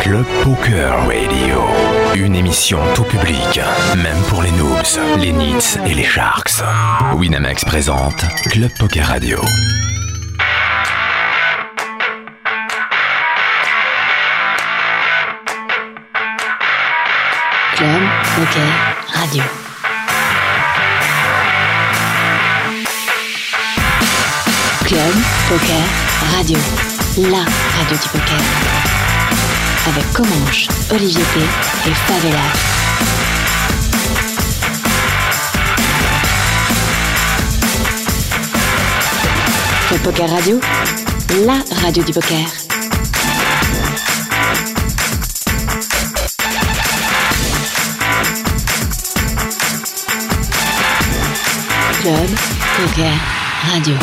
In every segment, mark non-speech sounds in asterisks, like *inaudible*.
Club Poker Radio. Une émission tout public, même pour les noobs, les nits et les sharks. Winamax présente Club Poker Radio. Club Poker Radio. Club Poker Radio. La radio du poker. Avec Comanche, Olivier P. et Favela. Club Poker Radio. La radio du poker. Club Poker Radio.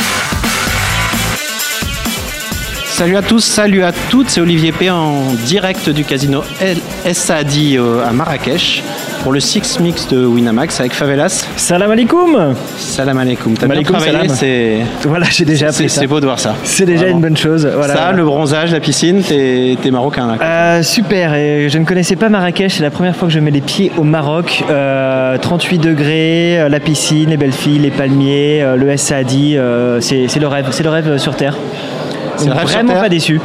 Salut à tous, salut à toutes, c'est Olivier P en direct du casino El Saadi euh, à Marrakech pour le Six Mix de Winamax avec Favelas. Salam alaikum Salam alaikum. T'as bien travaillé, salam. c'est Voilà, j'ai déjà appris ça. c'est beau de voir ça. C'est déjà Vraiment. une bonne chose. Voilà. Ça, le bronzage, la piscine, t'es marocain là. Euh, super, et je ne connaissais pas Marrakech, c'est la première fois que je mets les pieds au Maroc. Euh, 38 degrés, euh, la piscine, les belles filles, les palmiers, le Saadi, euh, c'est le rêve, c'est le rêve sur Terre. C'est vraiment pas déçu.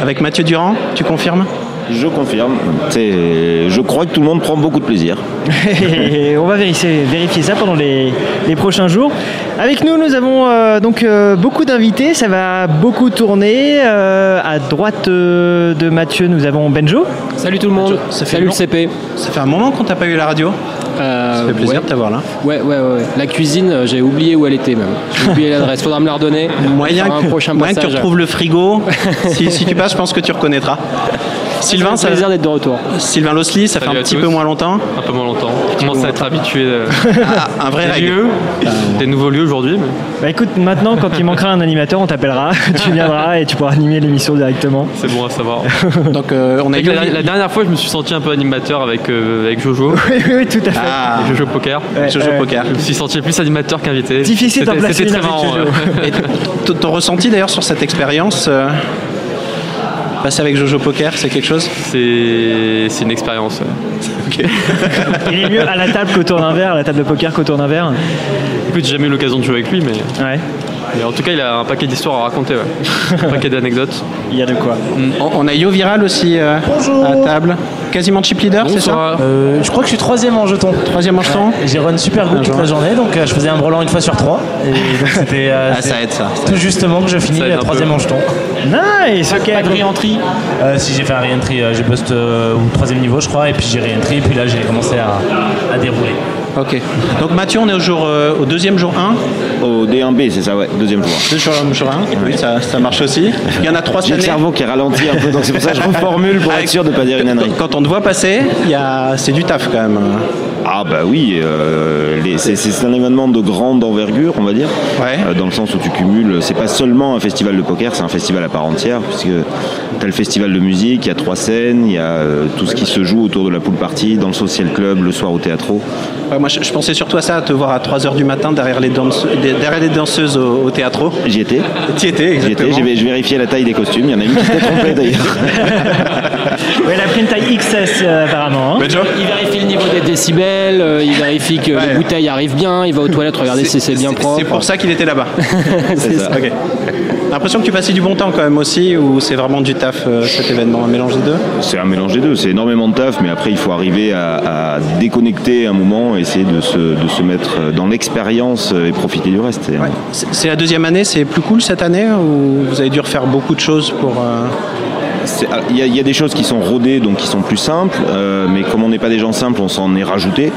Avec Mathieu Durand, tu confirmes? Je confirme. C'est- Je crois que tout le monde prend beaucoup de plaisir. *laughs* On va vérifier, vérifier ça pendant les, les prochains jours. Avec nous, nous avons euh, donc euh, beaucoup d'invités. Ça va beaucoup tourner. Euh, à droite euh, de Mathieu, nous avons Benjo. Salut tout le monde, Ça fait salut le CP. Ça fait un moment qu'on t'a pas eu la radio. Euh, Ça fait plaisir de t'avoir là. Ouais, ouais, ouais. La cuisine, euh, j'ai oublié où elle était même. J'ai oublié l'adresse, faudra me la redonner. Moyen, un que, prochain moyen que tu retrouves le frigo. *laughs* si, si tu passes, je pense que tu reconnaîtras. Sylvain, C'est ça, un plaisir d'être de retour. Sylvain Losli, ça fait un à petit tous. peu moins longtemps. un peu moins longtemps. Je commence à être habitué Ah, un vrai des lieux, des nouveaux lieux aujourd'hui. mais Bah écoute, maintenant, quand il manquera un animateur, on t'appellera. *laughs* tu viendras et tu pourras animer l'émission directement. C'est bon à savoir. *laughs* Donc euh, on a Avec eu la, la dernière fois, je me suis senti un peu animateur avec, euh, avec Jojo, *laughs* oui, oui, oui, tout à fait. Ah, Jojo Poker. Ouais, Jojo. Poker. Je me suis senti plus animateur qu'invité. Difficile d'en C'était- placer C'était très marrant. Jojo. Et ton- ton ressenti d'ailleurs sur cette expérience euh, Passer avec Jojo Poker, c'est quelque chose C'est une expérience. ouais. *laughs* Il est mieux à la table qu'autour d'un verre, à la table de poker qu'autour d'un verre. Écoute, j'ai jamais eu l'occasion de jouer avec lui, mais, Ouais, mais en tout cas, il a un paquet d'histoires à raconter. ouais. *laughs* un paquet d'anecdotes. il y a de quoi. on, on a Yo Viral aussi euh, à table. Quasiment chip leader, c'est ça. Euh, je crois que je suis troisième en jeton. Troisième mancheton J'ai run super good toute joueur. la journée, donc euh, je faisais un brelan une fois sur trois. Et donc c'était euh, Ah, ça aide ça. tout justement que je finis la troisième en jeton. Nice, ok. Pas de re-entry Euh, Si j'ai fait un re-entry, euh, j'ai bust euh, au troisième niveau je crois, et puis j'ai re-entry, et puis là j'ai commencé à, à dérouler. Ok. Donc Mathieu, on est au, jour, euh, au deuxième jour 1. Au D1B, c'est ça, ouais, deuxième jour. Deux jour, jour 1. Oui, ça, ça marche aussi. Il y en a trois cette J'ai le année. cerveau qui ralentit un peu, donc c'est pour ça que je reformule pour *laughs* être sûr de ne pas dire une ânerie. Quand on te voit passer, c'est du taf quand même. Ah bah oui, euh, c'est un événement de grande envergure, on va dire, Ouais. Euh, dans le sens où tu cumules, c'est pas seulement un festival de poker, c'est un festival à part entière, puisque tu as le festival de musique, il y a trois scènes, il y a euh, tout ce qui se joue autour de la pool party, dans le social club, le soir au théâtre. Ouais, moi, je, je pensais surtout à ça, à te voir à 3h du matin derrière les, danse- derrière les danseuses au, au théâtre. J'y étais, étais, j'y étais, exactement. j'ai j'ai vérifié la taille des costumes, il y en a une qui s'était trompée d'ailleurs. *laughs* Ouais, la print taille XS euh, apparemment. hein. Benjo Il vérifie le niveau des décibels, euh, il vérifie que Ouais. les bouteilles arrivent bien, il va aux toilettes regarder si c'est bien propre. C'est pour ça qu'il était là-bas. *laughs* C'est ça. Ok. L'impression que tu passais du bon temps quand même aussi, ou c'est vraiment du taf euh, cet événement, un mélange des deux? C'est un mélange des deux, c'est énormément de taf, mais après il faut arriver à, à déconnecter un moment, essayer de se, de se mettre dans l'expérience et profiter du reste. C'est- la deuxième année, c'est plus cool cette année, ou vous avez dû refaire beaucoup de choses pour... euh, Il y, a- il y a des choses qui sont rodées, donc qui sont plus simples, euh, mais comme on n'est pas des gens simples, on s'en est rajouté.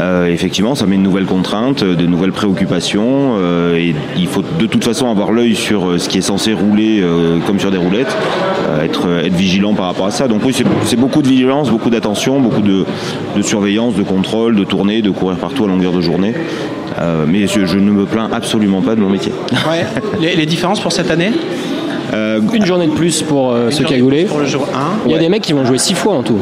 Euh, effectivement, ça met une nouvelle contrainte, euh, de nouvelles préoccupations, euh, et il faut de toute façon avoir l'œil sur ce qui est censé rouler comme sur des roulettes, être, être vigilant par rapport à ça. Donc oui, c'est- beaucoup de vigilance, beaucoup d'attention, beaucoup de, de surveillance, de contrôle, de tourner, de courir partout à longueur de journée. Mais je, je ne me plains absolument pas de mon métier. Ouais. *laughs* les, les différences pour cette année? Euh, Une journée de plus pour euh. Pour le jour 1. Il y a des mecs qui vont jouer 6 fois en tout.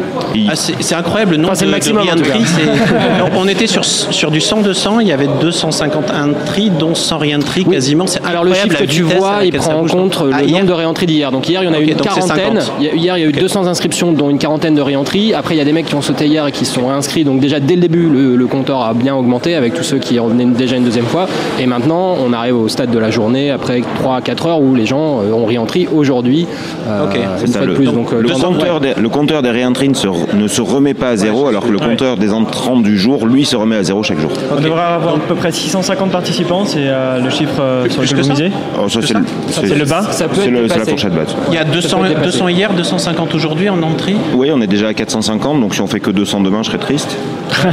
Ah, c'est incroyable le nombre Enfin, c'est le de- maximum, de *laughs* on était sur, sur du 100-200, il y avait 251 tri, dont 100 re-entry Oui. quasiment. Alors le chiffre que tu vois, il prend en compte Ah, le hier nombre de réentrées d'hier. Donc hier, il y en a eu une quarantaine. 50. Il y a- Hier, il y a eu 200 inscriptions, dont une quarantaine de réentrées. Après, il y a des mecs qui ont sauté hier et qui se sont réinscrits. Donc déjà, dès le début, le, le compteur a bien augmenté avec tous ceux qui revenaient déjà une deuxième fois. Et maintenant, on arrive au stade de la journée, après 3 à 4 heures, où les gens euh, ont réentré aujourd'hui. euh, une fois de le. Donc, compteur des, le compteur des réentrées ne se, ne se remet pas à zéro, alors que le compteur des entrants du jour, lui, se remet à zéro chaque jour. On devrait avoir à peu près 650 participants, c'est euh, le chiffre euh, sur lequel que vous misez. C'est le, bas ça peut c'est la fourchette basse. Il y a 200, peut dépasser. 200 hier, 250 aujourd'hui en entrée. Oui, on est déjà à 450, donc si on fait que 200 demain, je serais triste. *laughs*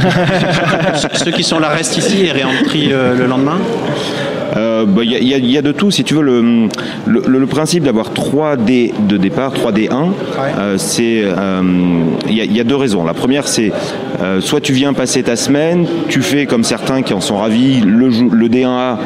*laughs* Ceux qui sont là restent ici et réentrient euh, le lendemain. Euh, bah, Il y, a- il y a- il y a de tout. Si tu veux, le, le, le- le principe d'avoir 3 dés de départ, 3 D1, euh, c'est euh, il y, a- il y a deux raisons. La première, c'est euh, soit tu viens passer ta semaine, tu fais comme certains qui en sont ravis, le, jou- le D1A,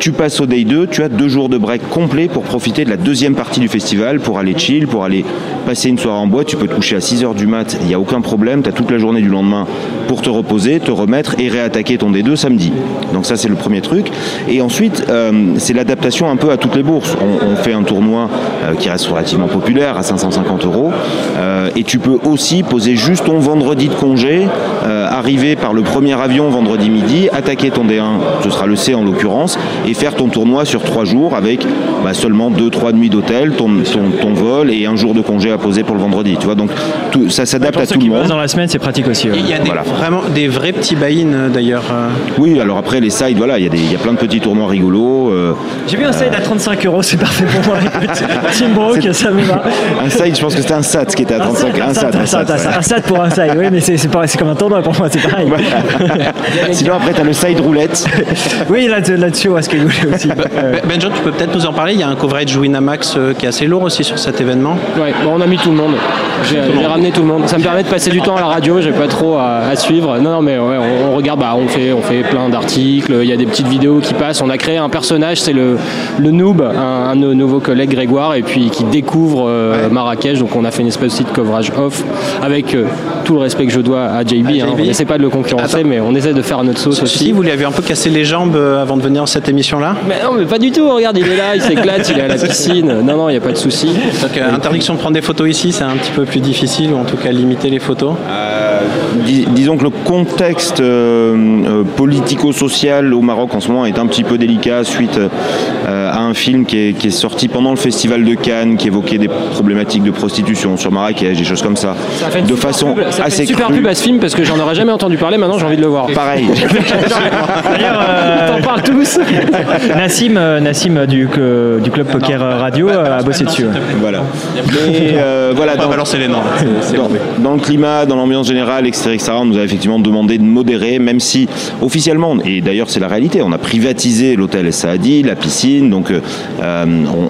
tu passes au Day 2, tu as deux jours de break complet pour profiter de la deuxième partie du festival, pour aller chill, pour aller passer une soirée en boîte. Tu peux te coucher à 6h du mat, il n'y a aucun problème. Tu as toute la journée du lendemain pour te reposer, te remettre et réattaquer ton D2 samedi. Donc ça, c'est le premier truc. Et ensuite, euh, c'est l'adaptation un peu à toutes les bourses. On, on fait un tournoi euh, qui reste relativement populaire à 550 euros. Euh, et tu peux aussi poser juste ton vendredi de congé, euh, arriver par le premier avion vendredi midi, attaquer ton D1, ce sera le C en l'occurrence, et faire ton tournoi sur trois jours avec bah, seulement deux, trois nuits d'hôtel, ton, ton, ton vol et un jour de congé à poser pour le vendredi. Tu vois, donc tout, ça s'adapte à tout le monde. dans la semaine, c'est pratique aussi. ouais. Et il y a des, Voilà. Vraiment des vrais petits buy-in euh, d'ailleurs. euh. Oui, alors après les sides, voilà, il y, a des- il y a plein de petits tournois rigolos. euh, J'ai vu un side à 35 euros, c'est parfait pour moi. *laughs* Team Broke, ça me va. un side, je pense que c'était un SAT qui était à 35. Un side, un side pour un side, oui, mais c'est c'est pareil, c'est comme un tournoi pour moi, c'est pareil. *laughs* Sinon après tu as le side roulette. *laughs* Oui, là- là-dessus, on va se cagoler aussi. Euh, Ben- Benjo, tu peux peut-être nous en parler. Il y a un coverage Winamax qui est assez lourd aussi sur cet événement. Ouais, bon, on a mis tout le monde. J'ai ramené tout le monde. Ça me permet de passer du temps à la radio. J'ai pas trop à, à suivre. Non, non, mais ouais, on, on regarde. Bah, on fait, on fait plein d'articles. Il y a des petites vidéos qui passent. On a créé un personnage. C'est le, le noob, un, un de nos nouveaux collègues Grégoire, et puis qui découvre euh, Marrakech. Donc, on a fait une espèce aussi de coverage off avec euh, tout le respect que je dois à JB. hein. JB. On essaie pas de le concurrencer, Attends. mais on essaie de faire notre sauce Si aussi. vous lui avez un peu cassé les jambes euh, avant de venir dans cette émission-là? Mais non, mais pas du tout. Regarde, il est là, il s'éclate, il est à la *laughs* piscine. Non, non, il n'y a pas de souci. Donc, euh, interdiction de prendre des photos ici, c'est un petit peu plus difficile, ou en tout cas limiter les photos? Dis- disons que le contexte euh, euh, politico-social au Maroc en ce moment est un petit peu délicat suite euh, à un film qui est, qui est sorti pendant le festival de Cannes qui évoquait des problématiques de prostitution sur Marrakech, des choses comme ça, Ça fait de façon pub, ça assez super crue. pub à ce film parce que j'en aurais jamais entendu parler. Maintenant, j'ai envie de le voir. Pareil. *laughs* D'ailleurs, euh, T'en parles tous. *laughs* Nassim, euh, Nassim du, du club poker radio a bossé dessus. voilà. *laughs* Mais euh, voilà, On va dans- balancer les noms. dans le climat, dans l'ambiance générale, etc., etc., on nous a effectivement demandé de modérer, même si officiellement, et d'ailleurs c'est la réalité, on a privatisé l'hôtel Saadi, la piscine, donc euh,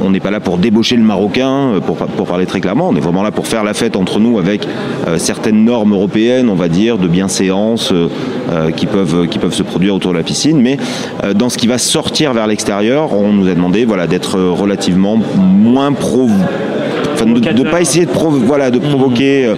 on- n'est pas là pour débaucher le Marocain, euh, pour, pour parler très clairement, on est vraiment là pour faire la fête entre nous avec euh, certaines normes européennes, on va dire, de bienséance euh, qui, peuvent, qui peuvent se produire autour de la piscine, mais dans ce qui va sortir vers l'extérieur, on nous a demandé voilà, d'être relativement moins pro... Enfin, de ne pas essayer de, provo- voilà, de provoquer...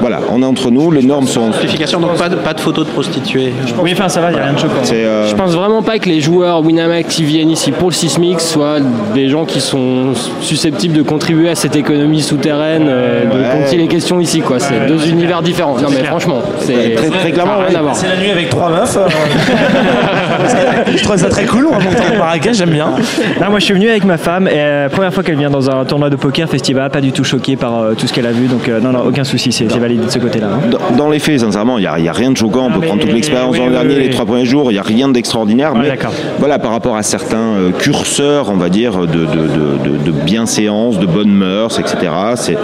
voilà, on est entre nous, les normes sont... Simplification, donc pas de, pas de photos de prostituées. Oui, enfin, ça va, il n'y a rien de choquant. Euh, Je pense vraiment pas que les joueurs Winamax qui viennent ici pour le Sismix soient des gens qui sont susceptibles de contribuer à cette économie souterraine euh, de Ouais. dont il est question ici. quoi. C'est deux univers différents. Non mais franchement, c'est Très- très clairement, rien à voir. C'est la nuit avec trois meufs. euh, *laughs* je trouve ça très cool. On va montrer Marrakech, j'aime bien. Là, moi, je suis venu avec ma femme et euh, première fois qu'elle vient dans un tournoi de poker festival, pas du tout choquée par euh, tout ce qu'elle a vu. Donc, euh, non, non, aucun souci, c'est validé de ce côté-là. dans, dans les faits, sincèrement, il n'y a, rien de choquant. On peut mais- prendre toute l'expérience oui, l'an oui, dernier, oui, les trois premiers jours, il n'y a rien d'extraordinaire. Ouais, mais voilà, par rapport à certains euh, curseurs, on va dire, de, de, de, de, bienséance, de bonnes mœurs, etc. C'est,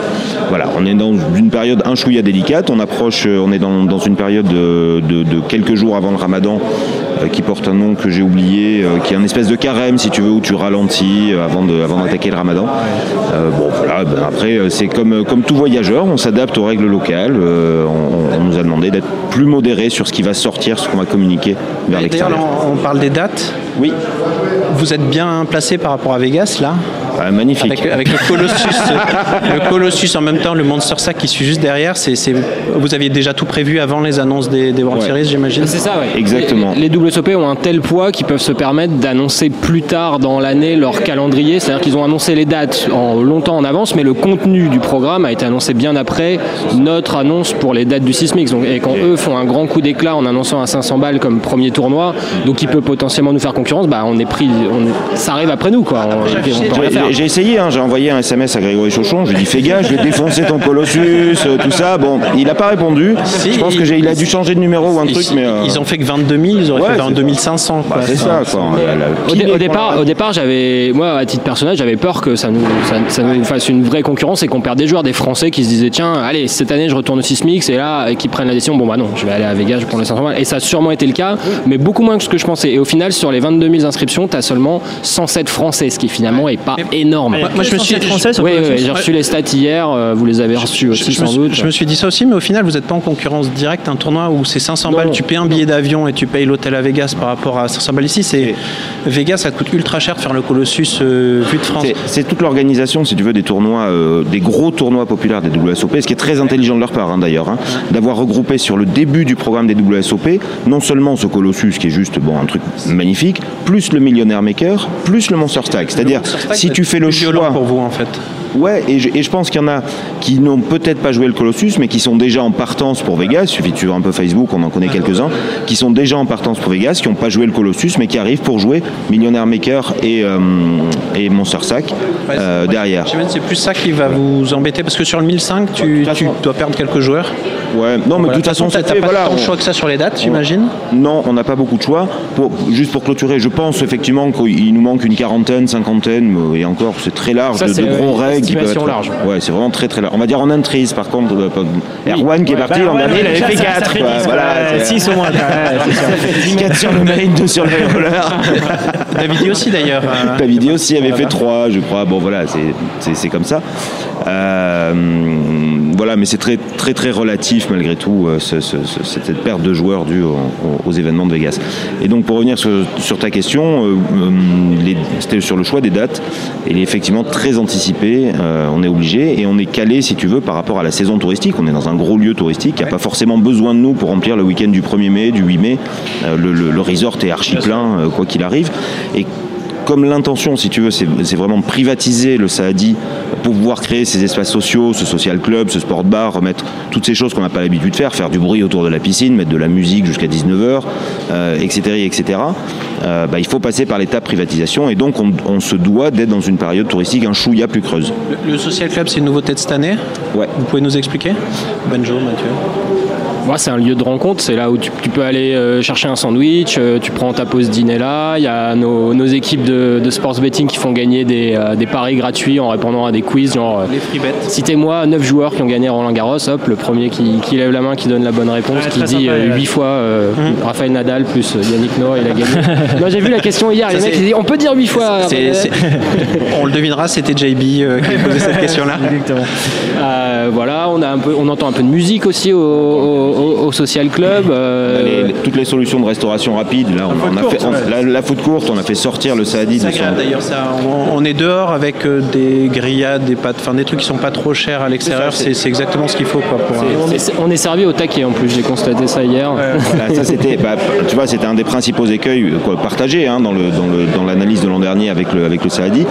voilà, on est dans une période un chouïa délicate. On approche, euh, on est dans, dans une période de, quelques jours avant le ramadan euh, qui porte un nom que j'ai oublié, qui est un espèce de carême, si tu veux, où tu ralentis avant, d'attaquer le ramadan. Euh, bon, voilà, ben après, euh, c'est comme, comme tout voyageur, on s'adapte aux règles locales. Euh, on, on nous a demandé d'être plus modéré sur ce qui va sortir, ce qu'on va communiquer vers l'extérieur. on, on parle des dates? Oui. Vous êtes bien placé par rapport à Vegas là Ah, magnifique. avec, avec le Colossus, *laughs* le Colossus en même temps, le Monster Sack qui suit juste derrière. C'est, c'est- vous aviez déjà tout prévu avant les annonces des, des World Ouais. Series, j'imagine. C'est ça, ouais. Exactement. Les, les WSOP ont un tel poids qu'ils peuvent se permettre d'annoncer plus tard dans l'année leur calendrier. C'est-à-dire qu'ils ont annoncé les dates en longtemps en avance, mais le contenu du programme a été annoncé bien après notre annonce pour les dates du Sismix. Donc, et quand eux font un grand coup d'éclat en annonçant à 500 balles comme premier tournoi, donc il peut potentiellement nous faire concurrence, bah on est pris, on ça arrive après nous, quoi. J'ai essayé, hein, j'ai envoyé un SMS à Grégory Chauchon, je lui ai dit fais gaffe, je vais défoncer ton Colossus, euh, tout ça. Bon, il n'a pas répondu. Si, je pense que j'ai- il a dû changer de numéro ou un truc, mais. euh, ils ont fait que 22 000, ils auraient ouais, fait c'est- 22 500. quoi. bah, c'est ça, quoi. La- la- Au, dé- départ, au départ, j'avais, moi, à titre personnel, j'avais peur que ça nous, ça, ça nous fasse une vraie concurrence et qu'on perde des joueurs, des Français qui se disaient tiens, allez, cette année, je retourne au Sismix et là, et qui prennent la décision, bon bah non, je vais aller à Vegas, je prendre les 500 balles. Et ça a sûrement été le cas, mais beaucoup moins que ce que je pensais. Et au final, sur les 22 000 inscriptions, tu as seulement 107 Français, ce qui finalement est pas énorme. Moi, moi, je me suis français Oui, oui, j'ai reçu les stats hier, euh, vous les avez reçus aussi je, sans suis, doute. je me suis dit ça aussi, mais au final, vous n'êtes pas en concurrence directe. Un tournoi où c'est 500 Non. balles, tu payes un billet d'avion et tu payes l'hôtel à Vegas par rapport à 500 balles ici. C'est Vegas, ça coûte ultra cher de faire le Colossus euh, vu de France. C'est- C'est toute l'organisation, si tu veux, des tournois, euh, des gros tournois populaires des WSOP, ce qui est très intelligent de leur part hein, d'ailleurs, hein, d'avoir regroupé sur le début du programme des WSOP non seulement ce Colossus qui est juste bon un truc magnifique, plus le Millionnaire Maker, plus le Monster Stack. C'est-à-dire, si tu fais le choix, pour vous en fait. Ouais, et je, et je pense qu'il y en a qui n'ont peut-être pas joué le Colossus, mais qui sont déjà en partance pour Vegas. Il suffit de suivre un peu Facebook, on en connaît quelques-uns, qui sont déjà en partance pour Vegas, qui n'ont pas joué le Colossus, mais qui arrivent pour jouer Millionaire Maker et, euh, et Monster Sack euh, Ouais, derrière. C'est plus ça qui va vous embêter parce que sur le 1005, tu, tu dois perdre quelques joueurs. Ouais, non, mais Voilà. de toute façon, t'as pas voilà, tant de on- choix que ça sur les dates, j'imagine. Non, on n'a pas beaucoup de choix. Pour- juste pour clôturer, je pense effectivement qu'il nous manque une quarantaine, cinquantaine, et encore, c'est très large, Ça, de, de gros règles estimation être. large. Ouais, c'est vraiment très très large. On va dire en entries, par contre, euh, Erwan qui est parti bah, l'an ouais, dernier, il avait fait ça- 4. ça fait dix, voilà, ouais, c'est- six au moins. *laughs* Ouais, c'est sûr. 4 sur le main, 2 sur le *laughs* roller. Davidi aussi d'ailleurs. *laughs* Davidi aussi avait fait 3, je crois. Bon, voilà, c'est- comme ça. Euh, voilà, mais c'est très, très, très relatif malgré tout, euh, ce- ce- ce- cette perte de joueurs due aux, aux événements de Vegas. Et donc, pour revenir sur, sur ta question, euh, euh, c'était sur le choix des dates. Il est effectivement très anticipé. euh, on est obligé et on est calé, si tu veux, par rapport à la saison touristique. On est dans un gros lieu touristique qui n'a pas forcément besoin de nous pour remplir le week-end du 1er mai, du 8 mai. Euh, le, le- le resort est archi plein, quoi qu'il arrive. Et comme l'intention, si tu veux, c'est vraiment de privatiser le Saadi pour pouvoir créer ces espaces sociaux, ce social club, ce sport bar, remettre toutes ces choses qu'on n'a pas l'habitude de faire, faire du bruit autour de la piscine, mettre de la musique jusqu'à 19h, etc. etc. euh, bah, il faut passer par l'étape privatisation et donc on, on se doit d'être dans une période touristique un chouïa plus creuse. Le, le Social Club, c'est une nouveauté de cette année? Ouais. Vous pouvez nous expliquer? Benjo, Mathieu. Moi, c'est un lieu de rencontre. C'est là où tu, tu peux aller euh, chercher un sandwich, euh, tu prends ta pause dîner là. Il y a nos, nos équipes de, de sports betting qui font gagner des, euh, des paris gratuits en répondant à des quiz. Genre, Les free bets. citez-moi 9 joueurs qui ont gagné Roland Garros. Hop, le premier qui, qui lève la main, qui donne la bonne réponse, Ouais, qui dit sympa, ouais. 8 fois Mmh. Raphaël Nadal plus Yannick Noah, il a gagné. *laughs* non, j'ai vu la question hier. Les mecs, c'est- ils disent on peut dire 8 fois. *laughs* On le devinera, c'était JB qui a posé cette *laughs* question-là. Exactement. Voilà, on, a un peu, on entend un peu de musique aussi au, au- au- au Social Club. euh, Les- les- toutes les solutions de restauration rapide, là, on, on a fait, on- la, la foot courte, on a fait sortir le Saadi d'ailleurs ça. On, on est dehors avec euh, des grillades, des pâtes, enfin des trucs qui sont pas trop chers à l'extérieur. C'est c'est exactement ce qu'il faut quoi, pour un- on, est, on est servi au taquet en plus, j'ai constaté ça hier. *laughs* Voilà, ça c'était, bah, tu vois, c'était un des principaux écueils quoi, partagés hein, dans, le, dans, le- dans l'analyse de l'an dernier avec le, avec le Saadi.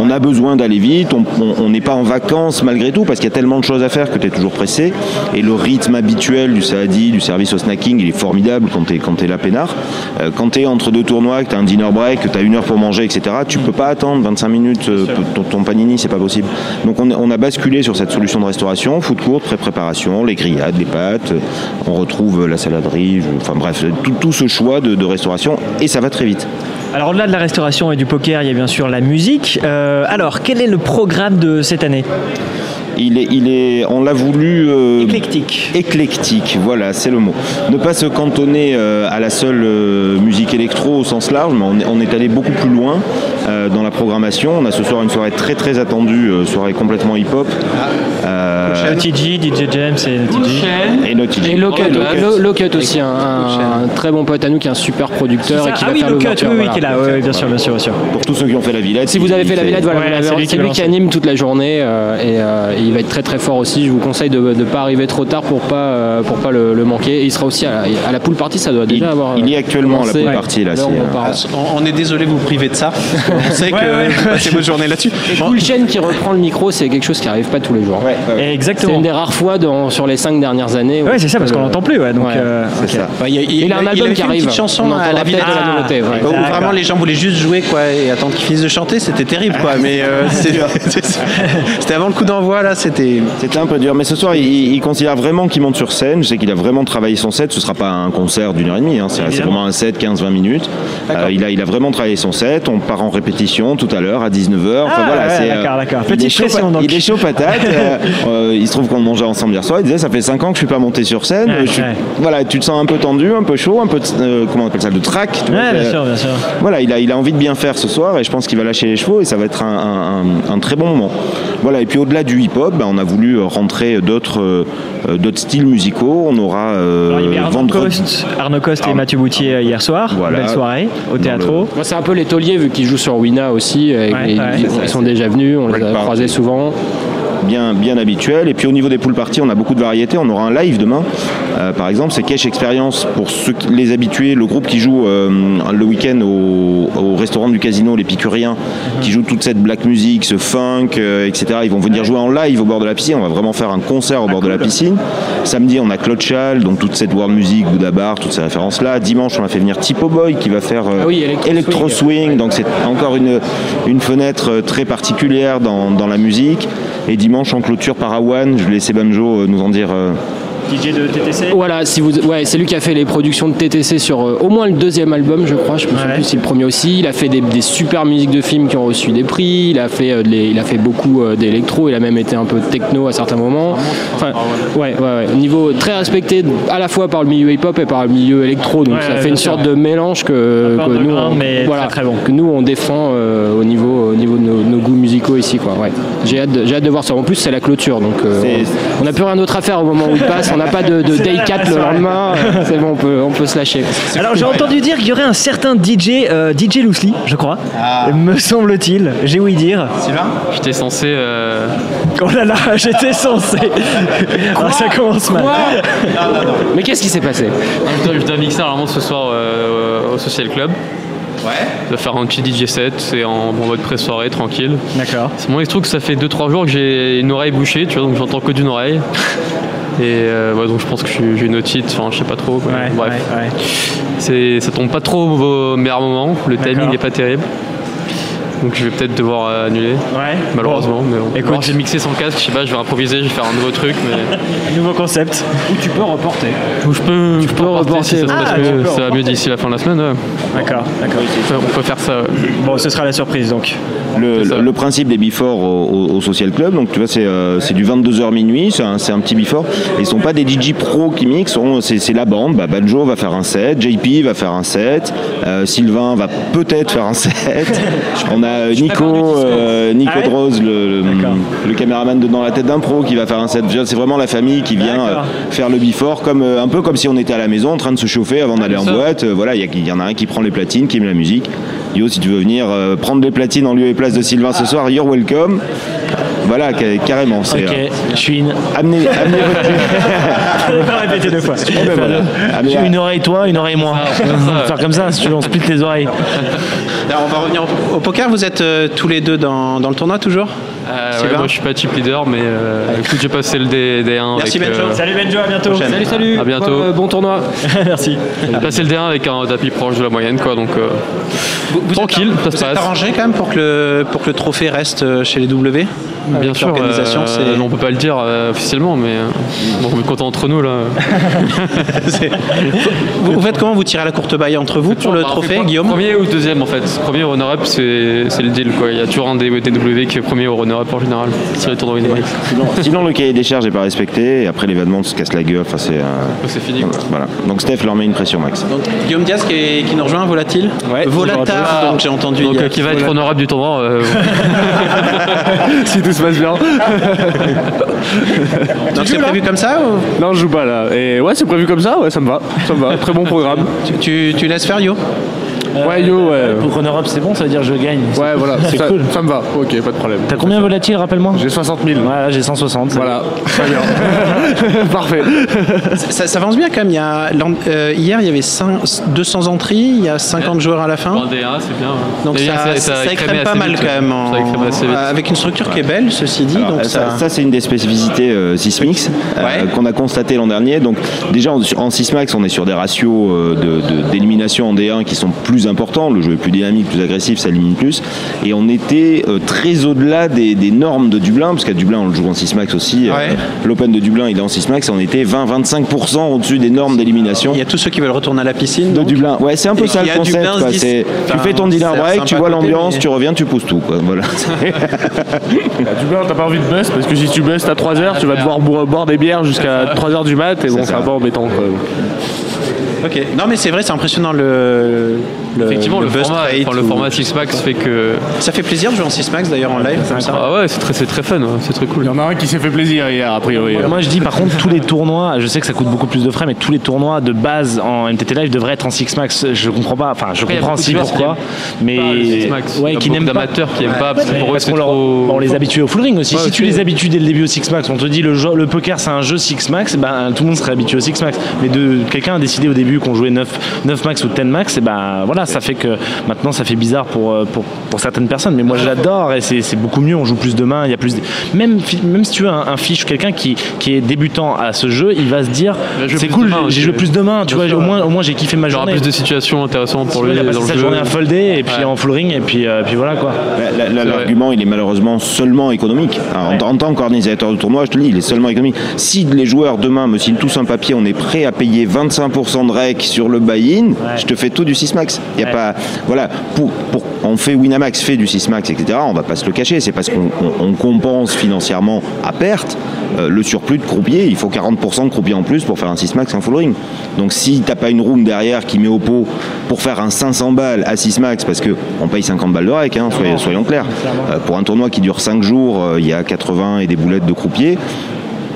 On a besoin d'aller vite, on n'est pas en vacances malgré tout parce qu'il y a tellement de choses à faire que tu es toujours pressé. Et le rythme habituel du Saadi, du service au snacking, il est formidable quand tu es, quand t'es là peinard. Euh, quand tu es entre deux tournois, que tu as un dinner break, que tu as une heure pour manger, etc., tu peux pas attendre 25 minutes euh, ton, ton panini, c'est pas possible. Donc on, on a basculé sur cette solution de restauration, food court, pré-préparation, les grillades, les pâtes, euh, on retrouve la saladerie, je- enfin bref, tout, tout ce choix de, de restauration et ça va très vite. Alors au-delà de la restauration et du poker, il y a bien sûr la musique. Euh, alors, quel est le programme de cette année? Il est, il est, on l'a voulu euh, Éclectique. éclectique, voilà, c'est le mot. Ne pas se cantonner euh, à la seule euh, musique électro au sens large, mais on est, on est allé beaucoup plus loin euh, dans la programmation. On a ce soir une soirée très très attendue, euh, soirée complètement hip-hop. Euh, TG, DJ James et TG. et Naughty Et Dog. Locut, Lo- Locut aussi, un, un- un très bon pote à nous qui est un super producteur et qui Ah va oui, faire le l'ouverture, oui, oui, qui est là, ouais, bien sûr, bien sûr, bien sûr. Pour tous ceux qui ont fait la Villette. Si vous avez il fait la Villette, voilà, c'est lui qui c'est lui lance. qui anime toute la journée euh, et euh, il va être très très fort aussi. Je vous conseille de ne pas arriver trop tard pour pas euh, pour pas le, le manquer. Et il sera aussi à la, à la pool party, ça doit déjà Il- avoir. il y est euh, actuellement à la commencé. pool party, là, euh, parle. On, on est désolé de vous priver de ça. On sait que ouais. votre journée là-dessus. Cool Chain qui reprend le micro, c'est quelque chose qui arrive pas tous les jours. Ouais, ouais, ouais. C'est Exactement. une des rares fois dans- sur les cinq dernières années. Ouais, c'est ça, parce qu'on l'entend plus, ouais. Donc, ouais, C'est ok. ça. Il, y a- il- Il a un album qui arrive. Une petite chanson On à la peut-être de la nouveauté, ouais. Où D'accord. vraiment les gens voulaient juste jouer quoi et attendre qu'ils finissent de chanter, c'était terrible quoi. Mais *laughs* c'est- c'est- c'était avant le coup d'envoi là, c'était. Un peu dur, mais ce soir, il, il considère vraiment qu'il monte sur scène. Je sais qu'il a vraiment travaillé son set. Ce sera pas un concert d'une heure et demie, hein. c'est vraiment un set 15-20 minutes. Euh, il, a, il a vraiment travaillé son set. On part en répétition tout à l'heure à 19h. Ah, ouais, d'accord, d'accord. il, Petite est chaud, pression, donc. il est chaud patate. *laughs* Euh, euh, il se trouve qu'on mangeait ensemble hier soir. Il disait Ça fait 5 ans que je suis pas monté sur scène. Ouais, Je suis- ouais. Voilà, tu te sens un peu tendu, un peu chaud, un peu de, euh, comment on appelle ça, de bien sûr, bien sûr. voilà, il a, il a envie de bien faire ce soir et je pense qu'il va lâcher les chevaux et ça va être un, un- un- un très bon moment. Voilà, et puis au-delà du hip-hop, ben, on a voulu euh, rentrer d'autres euh, euh, d'autres styles musicaux. On aura euh, Alors, Arnaud vendredi- Coste, Arnaud Coste et Mathieu Boutier hier soir. Voilà. Belle soirée au théâtre. Moi, c'est un peu les tauliers vu qu'ils jouent sur Wina aussi. et- Ouais, et ouais. ils, ils sont déjà venus, on les a Party. croisés souvent. Bien, bien habituel. Et puis au niveau des pool parties, on a beaucoup de variétés. On aura un live demain. Euh, par exemple, c'est Cash Experience pour ceux qui, les habitués, le groupe qui joue euh, le week-end au, au restaurant du casino, les Picuriens, qui joue toute cette black music, ce funk, euh, etc. Ils vont venir jouer en live au bord de la piscine. On va vraiment faire un concert au bord de la piscine. Samedi, on a Claude Chal, donc toute cette world music, Bouddha Bar, toutes ces références-là. Dimanche, on a fait venir Tipo Boy qui va faire Ah oui, Electro Electro Swing. Donc c'est encore une, une fenêtre très particulière dans, dans la musique. Et dimanche, en clôture par Awan, je vais laisser Banjo euh, nous en dire. DJ de TTC Voilà, si vous, ouais, c'est lui qui a fait les productions de TTC sur euh, au moins le deuxième album, je crois. Je me souviens Ouais. plus si le premier aussi. Il a fait des, des super musiques de films qui ont reçu des prix. Il a fait, euh, les- il a fait beaucoup euh, d'électro. Il a même été un peu techno à certains moments. Enfin, ouais, ouais, ouais. Niveau très respecté à la fois par le milieu hip-hop et par le milieu électro. Donc ça fait une sorte de mélange que, nous, on, mais voilà, très, très bon. que nous on défend au niveau, au niveau de nos, nos goûts musicaux ici, quoi. J'ai hâte, de- j'ai hâte de voir ça. En plus, c'est la clôture, donc on n'a plus rien d'autre à faire au moment où il passe. On n'a pas de, de day 4 le lendemain. euh, C'est bon, on peut, on peut se lâcher. Alors j'ai entendu dire qu'il y aurait un certain DJ, euh, DJ Loosely, je crois, me semble-t-il, j'ai ouï dire. Sylvain J'étais censé. euh, Oh là là, *laughs* j'étais censé. Alors ça commence mal. Mais qu'est-ce qui s'est passé je, dois, je dois mixer normalement ce soir euh, au Social Club. Ouais. Je dois faire un petit DJ set, c'est en, en mode pré-soirée, tranquille. D'accord. C'est moi, il se trouve que ça fait 2-3 jours que j'ai une oreille bouchée, tu vois, donc j'entends que d'une oreille. Et euh, ouais, donc je pense que je suis- j'ai une otite, enfin je sais pas trop. quoi. Ouais, Bref, ouais, ouais. C'est, ça tombe pas trop au meilleur moment, le timing n'est pas terrible. Donc je vais peut-être devoir euh, annuler, Ouais. malheureusement. mais bon. écoute. Alors, j'ai mixé sans casque, je sais pas, je vais improviser, je vais faire un nouveau truc, mais *laughs* Nouveau concept. Ou tu peux reporter. je peux, je peux reporter si ça, se Ah, passe mieux, peux ça va mieux d'ici la fin de la semaine. ouais. D'accord, d'accord. On peut- On peut faire ça. ouais. Bon, ce sera la surprise donc. Le, principe des before au, au- Social Club, donc tu vois, c'est euh, du 22h minuit, c'est un, un petit before. Et ils sont pas des DJ pro qui mixent, c'est la bande. Bah, Banjo va faire un set, JP va faire un set, euh, Sylvain va peut-être faire un set. *laughs* On a euh, Nico, euh, Nico Ah ouais le, caméraman de Dans la tête d'un pro, qui va faire un set. C'est vraiment la famille qui vient faire le before, comme, un peu comme si on était à la maison en train de se chauffer avant d'aller en boîte. Voilà, il y, y en a un qui prend les platines, qui met la musique. Yo, si tu veux venir prendre les platines en lieu et place de Sylvain ce soir, you're welcome. Voilà, ca- carrément. C'est, Ok, euh, je suis une. amenez, amenez votre *laughs* On va pas répéter deux fois. Oh, ben voilà. Amenez- Une oreille toi, une oreille moi. On va faire comme ça, si tu veux, on split les oreilles. Alors, on va revenir au, au poker. Vous êtes euh, tous les deux dans, dans le tournoi toujours Euh, ouais, moi je suis pas type leader, mais euh, écoute, j'ai passé le D, 1 Merci, avec, Benjo. euh, Salut Benjo, à bientôt. Salut, salut. À bientôt. Bon, euh, bon tournoi. *laughs* Merci. j'ai passé le D1 avec un tapis proche de la moyenne, quoi, donc euh, Vous- vous Tranquille, êtes, ça vous se êtes passe. arrangé quand même pour que, le, pour que le trophée reste euh, chez les W Bien avec sûr, l'organisation, euh, on peut pas le dire euh, officiellement, mais euh, bon, on est content entre nous là. *laughs* *laughs* vous, vous faites comment Vous tirez à la courte baille entre vous pour le trophée, Guillaume? Premier ou deuxième en fait. Premier au runner-up, c'est c'est le deal quoi. Il y a toujours un DW qui est premier au runner-up en général. Le tour de. Sinon, sinon, le cahier des charges n'est pas respecté et après l'événement on se casse la gueule. Enfin, c'est, euh, C'est fini. quoi. voilà. Donc Steph leur met une pression max. Donc, Guillaume Diaz qui, est- qui nous rejoint, volatile Ouais, Volatar, donc j'ai entendu. Donc a- euh, qui va être runner-up du tournoi euh, *laughs* si tout se passe bien. Donc c'est prévu comme ça ou Non, je joue pas là. Et ouais, c'est prévu comme ça, ouais, ça me va. Ça me va. Très bon programme. tu, tu- tu laisses faire Yo? Ouais, yo, ouais. Pour runner-up, c'est bon, ça veut dire je gagne. Ouais, voilà. C'est ça, cool. ça me va. Ok, pas de problème. T'as combien volatiles, rappelle-moi J'ai 60 000. Voilà, j'ai 160. Voilà, très bien. *laughs* Parfait. ça, ça avance bien quand même. Il y a, l'an- euh, hier, il y avait cinq- 200 entrées, il y a 50 joueurs à la fin. en D1, c'est bien. ouais. Donc ça, ça, écrème pas mal vite, quand même. en- Ça écrème assez vite. avec une structure qui est belle, ceci dit. donc Euh, ça, ça, ça, c'est une des spécificités euh, Sysmix euh, qu'on a constaté l'an dernier. Donc déjà en, en Sysmax, on est sur des ratios euh, de- de- d'élimination en D1 qui sont plus importants. Le jeu est plus dynamique, plus agressif, ça élimine plus. Et on était euh, très au-delà des, des normes de Dublin, parce qu'à Dublin on le joue en Sysmax aussi. Euh. L'Open de Dublin il est en Sysmax, on était 20-25% au-dessus des normes d'élimination. il y a tous ceux qui veulent retourner à la piscine. De donc. Dublin, ouais, c'est un peu Et ça le concept. Quoi. tu fais ton dinner break, tu vois l'ambiance, mais- tu reviens, tu pousses tout. Quoi. Voilà. *laughs* À Dublin, t'as pas envie de bust parce que si tu bustes à 3h, tu vas devoir boire, boire des bières jusqu'à *laughs* 3h du mat et bon, C'est un peu embêtant. Quoi. Ok. Non mais c'est vrai, c'est impressionnant le. Le Effectivement, le, format, rate enfin, le format Six Max fait que. Ça fait plaisir de jouer en 6 max d'ailleurs en live comme ça. Ah ouais, c'est très, c'est très fun, ouais, c'est très cool. Il y en a un qui s'est fait plaisir hier, a priori. Moi je dis par contre tous les tournois, je sais que ça coûte beaucoup plus de frais, mais tous les tournois de base en MTT Live devraient être en Six Max. Je comprends pas, enfin je Après, comprends beaucoup si de joueurs pourquoi, mais ouais, qui n'aiment pas. qui pas pour eux c'est trop. on les habitue au full ring aussi. Si tu aussi. les habitues dès le début au Six Max, on te dit le, jeu- le poker c'est un jeu Six Max, ben, tout le monde serait habitué au Six Max. Mais de quelqu'un a décidé au début qu'on jouait 9, 9 max ou 10 max, et ben voilà, ça fait que maintenant ça fait bizarre pour, euh, pour, pour certaines personnes. Mais moi j'adore et c'est beaucoup mieux, on joue plus de mains, il y a plus. de- Même, même si tu veux un, un fiche, quelqu'un qui, qui est débutant à ce jeu, il va se dire c'est cool, j'ai joué plus de mains, tu vois, sûr. au moins, au moins j'ai kiffé ma Il y aura journée. plus de situations intéressantes pour lui il a dans passé le sa jeu. journée à folder et puis Ouais. en full ring et puis, euh, puis voilà quoi. L'argument, il est malheureusement seulement économique. Alors, en, en tant qu'organisateur de tournoi, je te le dis, il est seulement économique. Si les joueurs demain me signent tous un papier, on est prêt à payer 25% de rec sur le buy-in, je te fais tout du 6 max. Il y a Ouais. pas, voilà, pour, pour- on fait Winamax, fait du 6 max, etc. On va pas se le cacher. C'est parce qu'on on- on compense financièrement à perte euh, le surplus de croupiers. Il faut 40% de croupiers en plus pour faire un 6 max en full ring. Donc si t'as pas une room derrière qui met au pot pour faire un 500 balles à 6 max, parce que on paye 50 balles de rec, hein, soyons, soyons clairs. Euh, pour un tournoi qui dure 5 jours, euh, il y a 80 et des boulettes de croupiers.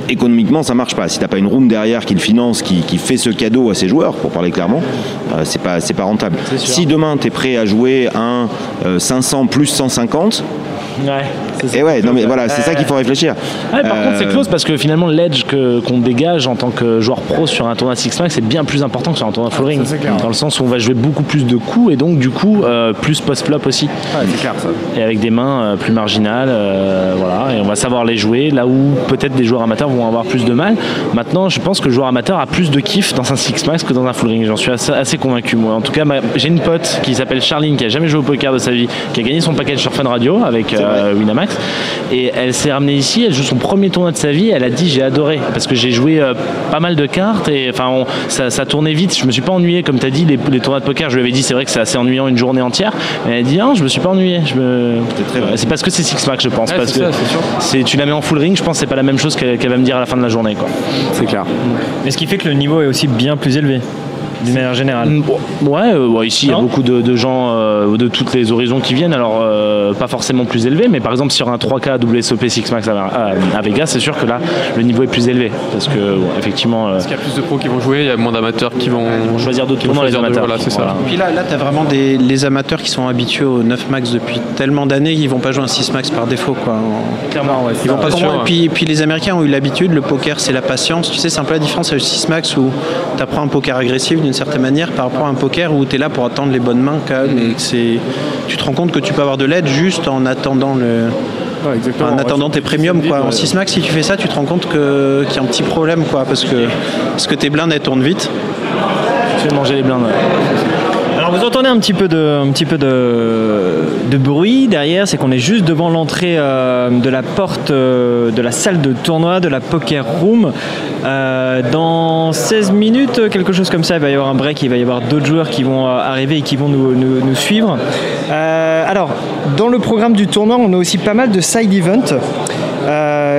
Économiquement, ça marche pas. Si t'as pas une room derrière qui le finance, qui, qui fait ce cadeau à ses joueurs, pour parler clairement, euh, c'est pas c'est pas rentable. Si demain tu es prêt à jouer un euh, 500 plus 150, Ouais, c'est ça. et ouais, non mais voilà, c'est ça qu'il faut réfléchir. Ouais, par contre, c'est Euh, close parce que finalement, l'edge que- qu'on dégage en tant que joueur pro sur un tournoi Six Max, c'est bien plus important que sur un tournoi full ring. Dans le sens où on va jouer beaucoup plus de coups et donc, du coup, euh, plus post-flop aussi. c'est clair ça. Et avec des mains euh, plus marginales, euh, voilà. Et on va savoir les jouer là où peut-être des joueurs amateurs vont avoir plus de mal. Maintenant, je pense que le joueur amateur a plus de kiff dans un Six Max que dans un full ring. J'en suis assez, assez convaincu, moi. En tout cas, ma- j'ai une pote qui s'appelle Charline qui a jamais joué au poker de sa vie, qui a gagné son package sur Fun Radio avec euh, Winamax. Et elle s'est ramenée ici, elle joue son premier tournoi de sa vie. Elle a dit J'ai adoré parce que j'ai joué euh, pas mal de cartes et enfin, on- ça, ça tournait vite. Je me suis pas ennuyé, comme tu as dit, les, les tournois de poker. Je lui avais dit C'est vrai que c'est assez ennuyant une journée entière. Mais elle a dit Non, je me suis pas ennuyé. Me... C'est parce que c'est Six Max, je pense. Ouais, parce c'est que ça, tu la mets en full ring, je pense que c'est pas la même chose qu'elle qu'elle va me dire à la fin de la journée. Quoi. C'est clair. Mais ce qui fait que le niveau est aussi bien plus élevé, d'une manière générale. Mm, Ouais, euh, ouais, ici il y a beaucoup de, de gens euh, de toutes les horizons qui viennent, alors euh, pas forcément plus élevé, mais par exemple sur un 3K WSOP 6 Max à, à- à Vegas, c'est sûr que là le niveau est plus élevé parce que effectivement euh, Parce qu'il y a plus de pros qui vont jouer, il y a moins d'amateurs qui vont choisir d'autres tournois les amateurs. Voilà, c'est ça. Puis là, là tu as vraiment des, les amateurs qui sont habitués au 9 max depuis tellement d'années qu'ils vont pas jouer un 6 max par défaut. Quoi. Clairement, ouais, Ils vont pas sûr, Et puis, et puis les Américains ont eu l'habitude, le poker c'est la patience. Tu sais, c'est un peu la différence avec le 6 max où tu apprends un poker agressif d'une certaine manière par rapport à un poker où tu es là pour attendre les bonnes mains quand même. Et que tu te rends compte que tu peux avoir de l'aide juste en attendant le. Ouais. En attendant Ouais, tes premiums quoi. En ouais. 6 max si tu fais ça tu te rends compte que- qu'il y a un petit problème quoi parce que, parce que tes blindes elles tournent vite. Tu fais manger les blindes. Alors Vous entendez un petit peu de, bruit derrière, c'est qu'on est juste devant l'entrée euh, de la porte euh, de la salle de tournoi de la Poker Room. Euh, dans 16 minutes, quelque chose comme ça, il va y avoir un break, il va y avoir d'autres joueurs qui vont arriver et qui vont nous, suivre. Alors, dans le programme du tournoi, on a aussi pas mal de side events.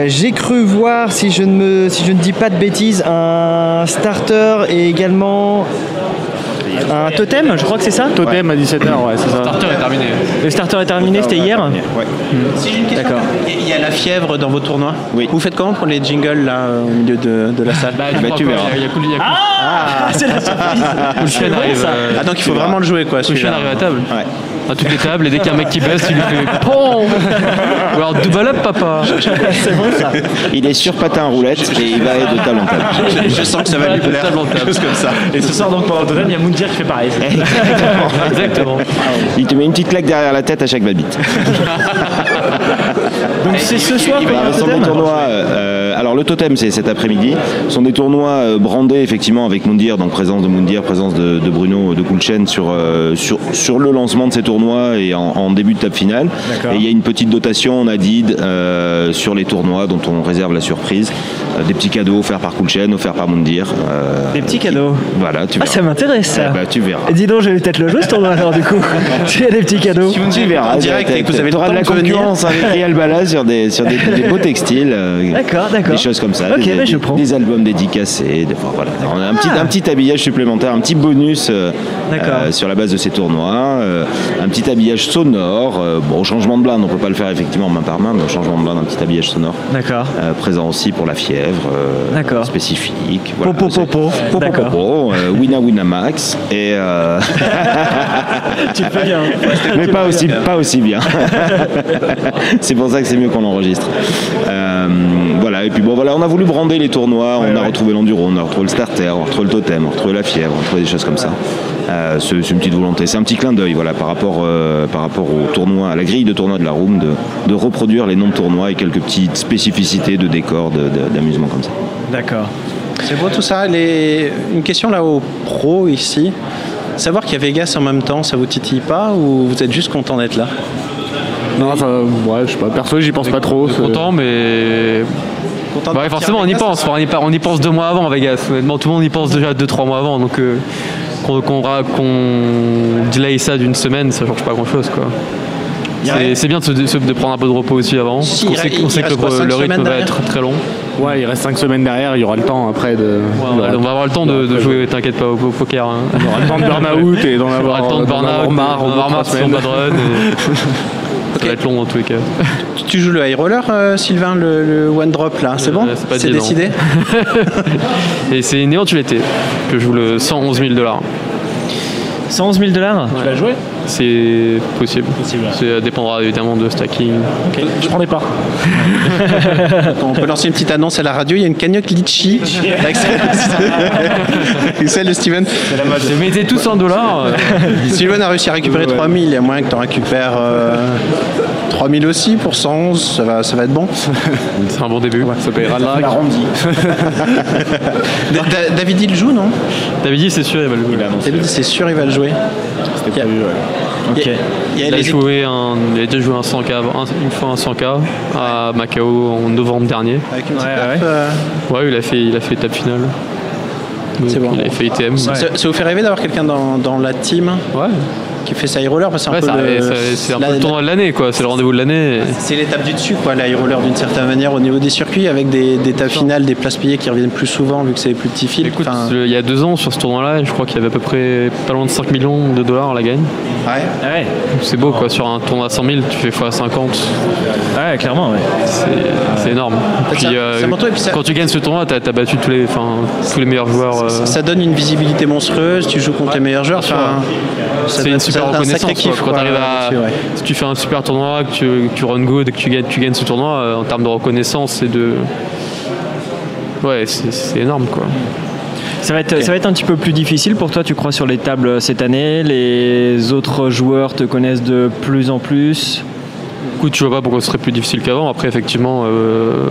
J'ai cru voir, si je, ne si je ne dis pas de bêtises, un starter et également un totem, je crois que c'est ça Totem à 17h, ouais, c'est ça. Starter est terminé. Le starter est terminé, c'était hier Ouais. Si j'ai une question, D'accord. il y a la fièvre dans vos tournois. Oui. Vous faites comment pour les jingles là au milieu de, de la salle Bah, tu verras. Il y a Cool- il y a Cool- Ah, *laughs* c'est la surprise arrive. euh, Ah donc il faut vraiment le jouer quoi. Celui-là. arrive à table. Ouais. À toutes les tables, et dès qu'il y a un mec qui baisse, tu lui fais POM Ou alors double up, papa C'est bon ça Il est sur patin roulette et il va aller de table en table. Je, je sens que ça va lui De plaire. table en table. Chose comme ça. Et ce soir, donc, pendant le il y a Moundir qui fait pareil. Exactement. Il te met une petite claque derrière la tête à chaque babite. *laughs* Donc c'est ce soir y a un totem tournois. euh, alors le totem c'est cet après-midi. Ce sont des tournois euh, brandés effectivement avec Moundir, donc présence de Moundir, présence de, de Bruno de Coolchen sur, euh, sur sur le lancement de ces tournois et en, en début de table finale. Et il y a une petite dotation, on a dit, euh, sur les tournois dont on réserve la surprise. Euh, des petits cadeaux offerts par Coolchen, offerts par Moundir. euh, Des petits cadeaux. Voilà, tu Ah verras. ça m'intéresse ça Eh ben, tu verras. Et dis donc, je vais peut-être le jouer ce tournoi alors du coup. *laughs* S'il y a des petits cadeaux. Tu verras. en direct et que vous avez le auras de la concurrence avec Réal Bala sur des, sur des, des beaux textiles. euh, D'accord, d'accord. Des choses comme ça. Ok, des, bah, je des- prends. des albums dédicacés. des- enfin, voilà. On a un, petit, Ah. un petit habillage supplémentaire, un petit bonus euh, euh, sur la base de ces tournois. euh, un petit habillage sonore. bon, changement de blinde, on peut pas le faire effectivement main par main, mais changement de blinde, un petit habillage sonore. D'accord. présent aussi pour la fièvre D'accord. spécifique. Voilà, Popo popo. Popo D'accord. popo, Wina Wina Max et *laughs* Tu fais bien. mais pas aussi, pas aussi bien. *laughs* c'est pour ça que c'est mieux qu'on l'enregistre. Euh, voilà, et puis bon, voilà, on a voulu brander les tournois, on a retrouvé l'enduro, on a retrouvé le starter, on a retrouvé le totem, on a retrouvé la fièvre, on a retrouvé des choses comme ça. Euh, c'est une petite volonté, c'est un petit clin d'œil, voilà, par rapport, euh, par rapport au tournoi, à la grille de tournoi de la Room, de, de reproduire les noms de tournois et quelques petites spécificités de décor, d'amusement comme ça. D'accord. C'est beau tout ça. Les... Une question là aux pros ici. Savoir qu'il y a Vegas en même temps, ça vous titille pas ou vous êtes juste content d'être là? Non, enfin, ouais, je sais pas. Perso, j'y pense pas trop. c'est- Content, mais. Content Bah forcément, on y pense. Enfin, on, y, on pense deux mois avant, Vegas. Honnêtement, tout le monde y pense déjà deux, trois mois avant. Donc, euh, qu'on qu'on delay ça d'une semaine, ça change pas grand chose. Quoi. C'est bien de, se- prendre un peu de repos aussi avant. Si, parce qu'on il sait, que le, rythme va être très long. Ouais, il reste 5 semaines derrière, il y aura le temps après de. Ouais, on, va, on va avoir le temps de, de jouer, t'inquiète pas, au, au poker. hein. Il y aura le temps de burn-out et d'en *laughs* On aura avoir, le temps de avoir burn-out, marre on au va bout de avoir marre run. et- *laughs* Ça va être long dans tous les cas. Tu- Tu joues le high roller, euh, Sylvain, le, le one drop là, c'est Euh, bon c'est décidé *laughs* Et c'est une éventualité que je joue le 111 000 dollars. 111 000 dollars Tu vas jouer C'est possible. Possible. Ça dépendra évidemment de stacking. Ok, je prends des parts. On peut lancer une petite annonce à la radio. Il y a une cagnotte litchi *laughs* celle- de Steven. Vous mettez tous 100 dollars, Steven a réussi à récupérer 3000. Il y a moyen que tu en récupères euh, 3000 aussi pour 111. Ça va, ça va être bon. *laughs* c'est un bon début. Ça payera le *laughs* Da- David, il joue, non? Dit, c'est sûr, il va le jouer. David, c'est sûr, il va le jouer. C'était prévu, ouais. Il a- il y a Il a, les- joué un, il a déjà joué un 100K, un- une fois un 100K à Macao en novembre dernier. Avec une Ouais, euh, Ouais, il a fait, il a fait étape finale. Donc, C'est bon. Il a fait ITM. ça, ça vous fait rêver d'avoir quelqu'un dans, dans la team? Ouais, qui fait ça high roller parce que c'est ouais un ça- peu le, c'est un la- peu le tournoi de l'année, quoi. C'est le rendez-vous de l'année. C'est l'étape du dessus, quoi, la high roller d'une certaine manière au niveau des circuits, avec des, des étapes finales, des places payées qui reviennent plus souvent vu que c'est des plus petits fils. Écoute, Enfin, le- il y a deux ans sur ce tournoi-là, je crois qu'il y avait à peu près pas loin de 5 millions de dollars à la gagne. ouais. Ah ouais. C'est beau, quoi. Sur un tournoi à 100 000, tu fais x 50. Ouais, clairement, ouais. C'est c'est énorme. Puis, Ça- euh, ça montre- et puis ça- quand tu gagnes ce tournoi, t'as as battu tous les, enfin, tous les meilleurs joueurs. euh, Ça donne une visibilité monstrueuse, tu joues contre les meilleurs joueurs. Enfin, c'est une super reconnaissance. quoi. Quand à, ouais. si tu fais un super tournoi, que tu, que tu run good, que tu gagnes, tu gagnes ce tournoi, euh, en termes de reconnaissance et de, ouais, c'est énorme quoi. Ça va, être, ça va être un petit peu plus difficile pour toi, tu crois, sur les tables cette année? Les autres joueurs te connaissent de plus en plus? Du coup, tu vois pas pourquoi ce serait plus difficile qu'avant. Après, effectivement, euh,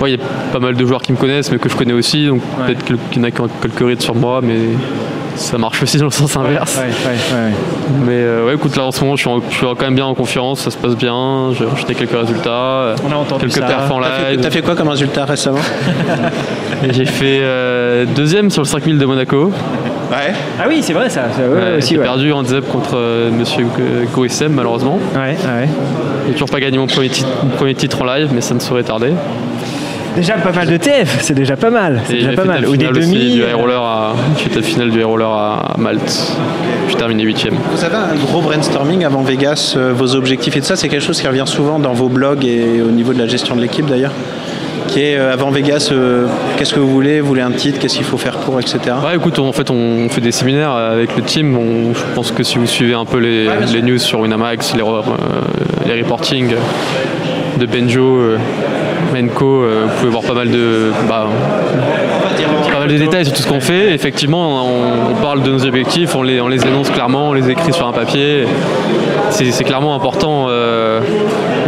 Ouais, il y a pas mal de joueurs qui me connaissent, mais que je connais aussi, donc peut-être qu'il y en a qui ont quelques rides sur moi, mais ça marche aussi dans le sens inverse. Ouais, ouais, ouais. Mais euh, ouais, écoute, là en ce moment, je suis, en- je suis quand même bien en confiance, ça se passe bien, j'ai enchaîné quelques résultats, On a entendu quelques perfs en T'as fait, live. t'as fait quoi comme résultat récemment *laughs* J'ai fait euh, deuxième sur le 5000 de Monaco. Ouais. Ah oui, c'est vrai ça. ouais, j'ai ouais. perdu en ZEP contre euh, Monsieur Go- Goessem, malheureusement. Ouais, ouais. J'ai toujours pas gagné mon premier, titre, mon premier titre en live, mais ça ne saurait tarder. Déjà pas mal de TF, c'est déjà pas mal. C'est déjà pas mal. Ou des demi. du high roller à, j'ai fait la finale du roller à Malte. J'ai terminé huitième. Vous avez un gros brainstorming avant Vegas, euh, vos objectifs et tout ça, c'est quelque chose qui revient souvent dans vos blogs et au niveau de la gestion de l'équipe d'ailleurs qui est euh, avant Vegas, euh, qu'est-ce que vous voulez, vous voulez un titre, qu'est-ce qu'il faut faire pour, etc. Ouais, écoute, on- en fait, on fait des séminaires avec le team. On- je pense que si vous suivez un peu les, les news sur Winamax, les, euh, les reportings de Benjo, Menko, euh, vous pouvez voir pas mal de, bah, pas mal de détails sur tout ce qu'on fait. Effectivement, on, parle de nos objectifs, on les, on les énonce clairement, on les écrit sur un papier. C'est c'est clairement important euh,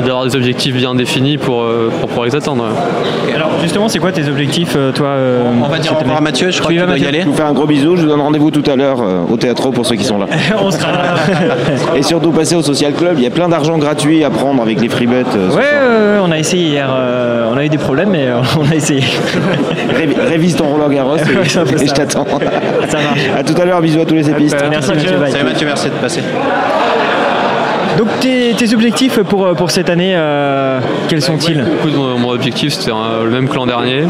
d'avoir des objectifs bien définis pour, euh, pour pouvoir les atteindre. Alors justement, c'est quoi tes objectifs, euh, toi euh, On va dire au cette revoir à année Mathieu, je crois qu'il vas, doit y aller. Je vous fais un gros bisou, je vous donne rendez-vous tout à l'heure au théâtre pour ceux qui sont là. *laughs* On sera là. *laughs* Et surtout passez au Social Club, il y a plein d'argent gratuit à prendre avec les freebets. Ouais, ouais, ouais, on a essayé hier. euh, on a eu des problèmes, mais euh, *laughs* on a essayé. Révi- Révise ton Roland Garros et, Ouais, et je t'attends. Ça marche. À tout à l'heure, bisous à tous les épistes. Merci Mathieu. Salut Mathieu, merci de passer. Donc tes, tes objectifs pour, pour cette année, euh, quels sont-ils Écoute, mon, mon objectif c'était le même que l'an dernier.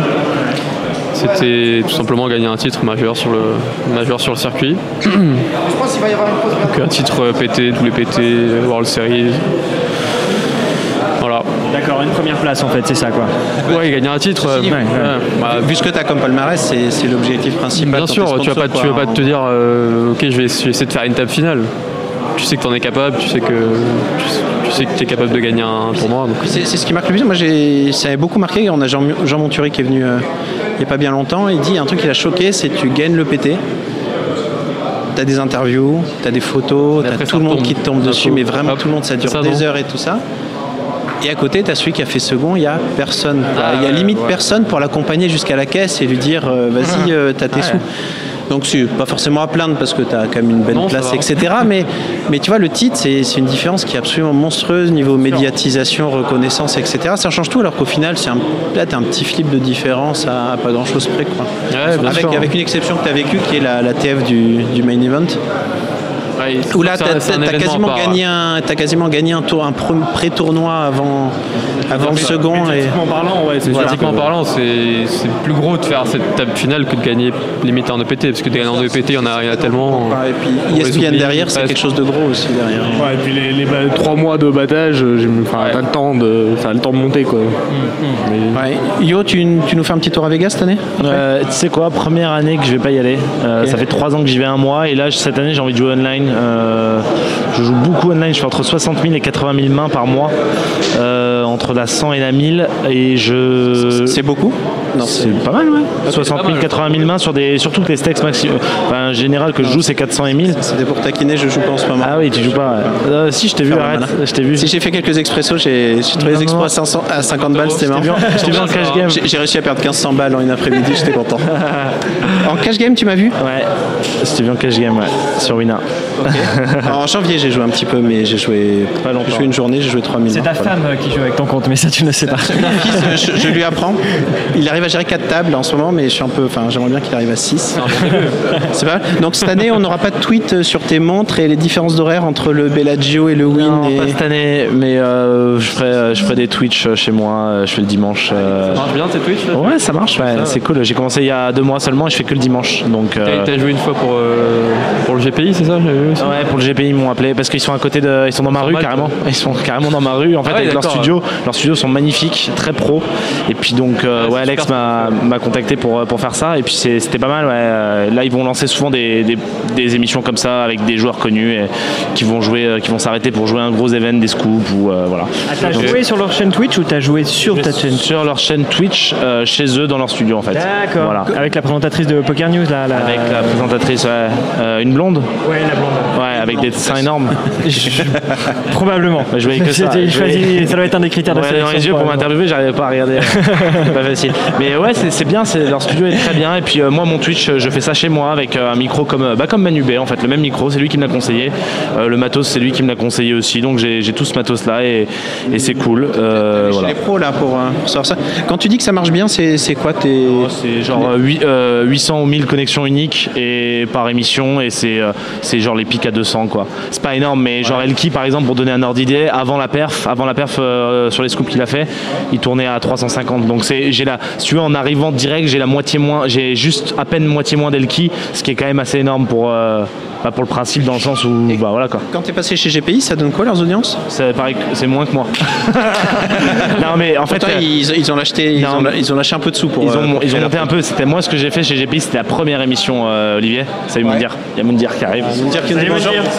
C'était tout simplement gagner un titre majeur sur le, majeur sur le circuit. Donc un titre euh, PT, tous les PT, World Series. Voilà. D'accord, une première place en fait, c'est ça quoi. Ouais, gagner un titre. euh, Si, ouais, ouais. bah, Vu ce que tu as comme palmarès, c'est c'est l'objectif principal. Bien sûr, tu vas pas, tu vas quoi, pas en- te dire, euh, ok, je vais, je vais essayer de faire une table finale. Tu sais que tu en es capable, tu sais que tu sais, que tu es capable de gagner un tournoi. C'est ce qui marque le plus. Moi, j'ai- ça avait beaucoup marqué. On a Jean, Jean Monturi qui est venu euh, il n'y a pas bien longtemps. Il dit un truc qui l'a choqué c'est que tu gagnes le PT. Tu as des interviews, tu as des photos, tu as après, tout le monde qui te tombe dessus, mais vraiment Hop. tout le monde, ça dure Ça, des heures et tout ça. Et à côté, tu as celui qui a fait second, il n'y a personne. Ah, Il y a limite ouais. personne pour l'accompagner jusqu'à la caisse et lui dire euh, vas-y, *laughs* euh, t'as tes sous. Donc c'est pas forcément à plaindre parce que tu as quand même une belle Non, place, etc. Mais, mais tu vois, le titre, c'est c'est une différence qui est absolument monstrueuse niveau médiatisation, reconnaissance, etc. Ça change tout alors qu'au final, c'est tu un petit flip de différence à, à pas grand-chose près. Quoi. Ouais, avec, sûr. avec une exception que tu as vécue qui est la, la TF du, du main event. Ouais, Où là, tu as, quasiment, gagné un, t'as quasiment gagné un, tour, un pre- pré-tournoi avant, avant le second. Et... En parlant, ouais, c'est sûr. Pratiquement parlant, c'est c'est plus gros de faire cette table finale que de gagner limite en EPT, parce que des gagnants en EPT, il y en a, il y a tellement. Et puis ESPN oublie derrière, c'est quelque chose de gros aussi derrière. Ouais, et puis les, trois mois de battage, euh, enfin, Ouais. t'as le temps de, enfin, le temps de monter quoi. Mais- Ouais. Yo, tu, tu nous fais un petit tour à Vegas cette année Euh, tu sais quoi, première année que je vais pas y aller. Euh. Ça fait trois ans que j'y vais un mois et là cette année j'ai envie de jouer online. Euh, je joue beaucoup online, je fais entre 60 000 et 80 000 mains par mois, euh, entre la 100 et la 1000 et je. C'est beaucoup? Non, C'est pas mal, ouais. 60 000, 80 000 mains sur des, sur toutes les stacks maximum. Enfin, en général que je joue c'est 400 et 1000. C'était pour taquiner, je joue pas en ce moment. Ah oui, tu joues pas. ouais. Euh, si, je t'ai vu, arrête. malin. Je t'ai vu. Si j'ai fait quelques expressos, j'ai trouvé les expos à, 500 à 50 balles, c'était marrant. Je t'ai vu en cash game. J'ai réussi à perdre 1500 balles en une après-midi, j'étais content. *laughs* en cash game, tu m'as vu? Ouais, t'ai vu en cash game, ouais, sur Wina. En janvier, j'ai joué un petit peu, mais j'ai joué Pas longtemps. J'ai joué une journée, j'ai joué 3000. C'est ta Voilà. femme euh, qui joue avec ton compte, mais ça tu ne sais pas. Fils, je, je lui apprends. Il arrive à gérer 4 tables en ce moment, mais je suis un peu. Enfin, j'aimerais bien qu'il arrive à 6. *laughs* C'est pas mal. Donc cette année, on n'aura pas de tweet sur tes montres et les différences d'horaire entre le Bellagio et le Win. Non, et... pas cette année, mais euh, je, ferai, je ferai des Twitch euh, chez moi, euh, je fais le dimanche. euh. Ça marche bien tes Twitch là Ouais, ça marche, ouais, c'est cool. J'ai commencé il y a deux mois seulement et je fais que le dimanche. Donc, euh, T'as joué une fois pour, euh, pour le GPI, c'est ça Ouais, pour le GPI, ils m'ont appelé parce qu'ils sont à côté de. Ils sont dans ma rue carrément. Ils sont carrément dans ma rue en fait Ah ouais, avec leur studio. Leurs studios sont magnifiques, très pro. Et puis donc, euh, Ouais, Alex m'a m'a contacté pour, pour faire ça. Et puis c'était pas mal, ouais. Euh, Là, ils vont lancer souvent des, des, des émissions comme ça avec des joueurs connus et qui vont jouer, euh, qui vont s'arrêter pour jouer un gros event, des scoops ou euh, voilà. Ah, t'as joué sur leur chaîne Twitch ou t'as joué sur ta chaîne Sur leur chaîne Twitch, euh, chez eux, dans leur studio en fait. D'accord. Voilà. Avec la présentatrice de Poker News là. la- Avec la présentatrice, ouais. Euh, une blonde? Ouais, la blonde. Ouais, avec des dessins énormes. Probablement. je voyais que ça. C'était- Je je choisis- voyais- ça doit être un des critères de Ouais, dans sélection. les yeux pour probablement. m'interviewer, j'arrivais pas à regarder. c'est *laughs* pas facile. Mais ouais, c'est c'est bien, c'est- leur studio est très bien. Et puis euh, moi, mon Twitch, euh, je fais ça chez moi avec euh, un micro comme, euh, bah, comme Manu B, en fait, le même micro, c'est lui qui me l'a conseillé. Euh, le matos, c'est lui qui me l'a conseillé aussi. Donc j'ai j'ai tout ce matos là et, et c'est cool. Euh, Chez voilà. les pros là pour, euh, pour savoir ça. Quand tu dis que ça marche bien, c'est c'est quoi tes. C'est genre euh, huit- euh, 800 ou 1000 connexions uniques et par émission et c'est euh, c'est genre les pics à 200 quoi. C'est pas énorme mais genre Elki par exemple pour donner un ordre d'idée avant la perf, avant la perf euh, sur les scoops qu'il a fait, il tournait à 350 donc c'est j'ai la si tu veux en arrivant direct, j'ai la moitié moins j'ai juste à peine moitié moins d'Elki, ce qui est quand même assez énorme pour euh, bah, pour le principe dans le sens où bah voilà quoi. Quand t'es passé chez GPI, ça donne quoi leurs audiences? C'est pareil c'est moins que moi. *laughs* non mais en fait euh, ils, ils ont lâché, ils, non, ont, ils ont lâché un peu de sous pour. ils euh, ont, pour ils ont monté un peu. C'était moi ce que j'ai fait chez GPI, c'était la première émission, euh, Olivier. Salut Moundir. Il y a Moundir qui arrive. Moundir qui Salut, bonjour. Moundir.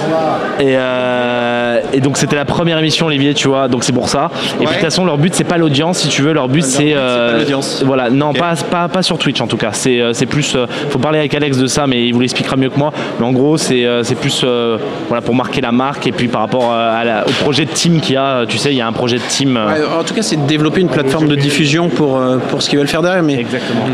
Et, euh, et donc c'était la première émission Olivier, tu vois. Donc c'est pour ça. Et puis de toute façon leur but c'est pas l'audience, si tu veux. Leur but c'est euh, voilà. Non, pas, pas pas sur Twitch en tout cas. C'est euh, c'est plus. euh, faut parler avec Alex de ça, mais il vous l'expliquera mieux que moi. Mais en gros c'est euh, c'est plus euh, voilà pour marquer la marque et puis par rapport euh, à la- au projet de team qu'il y a. Tu sais, il y a un projet de team. euh, Ouais, en tout cas, c'est de développer une plateforme de diffusion pour, euh, pour ce qu'ils veulent faire derrière. Mais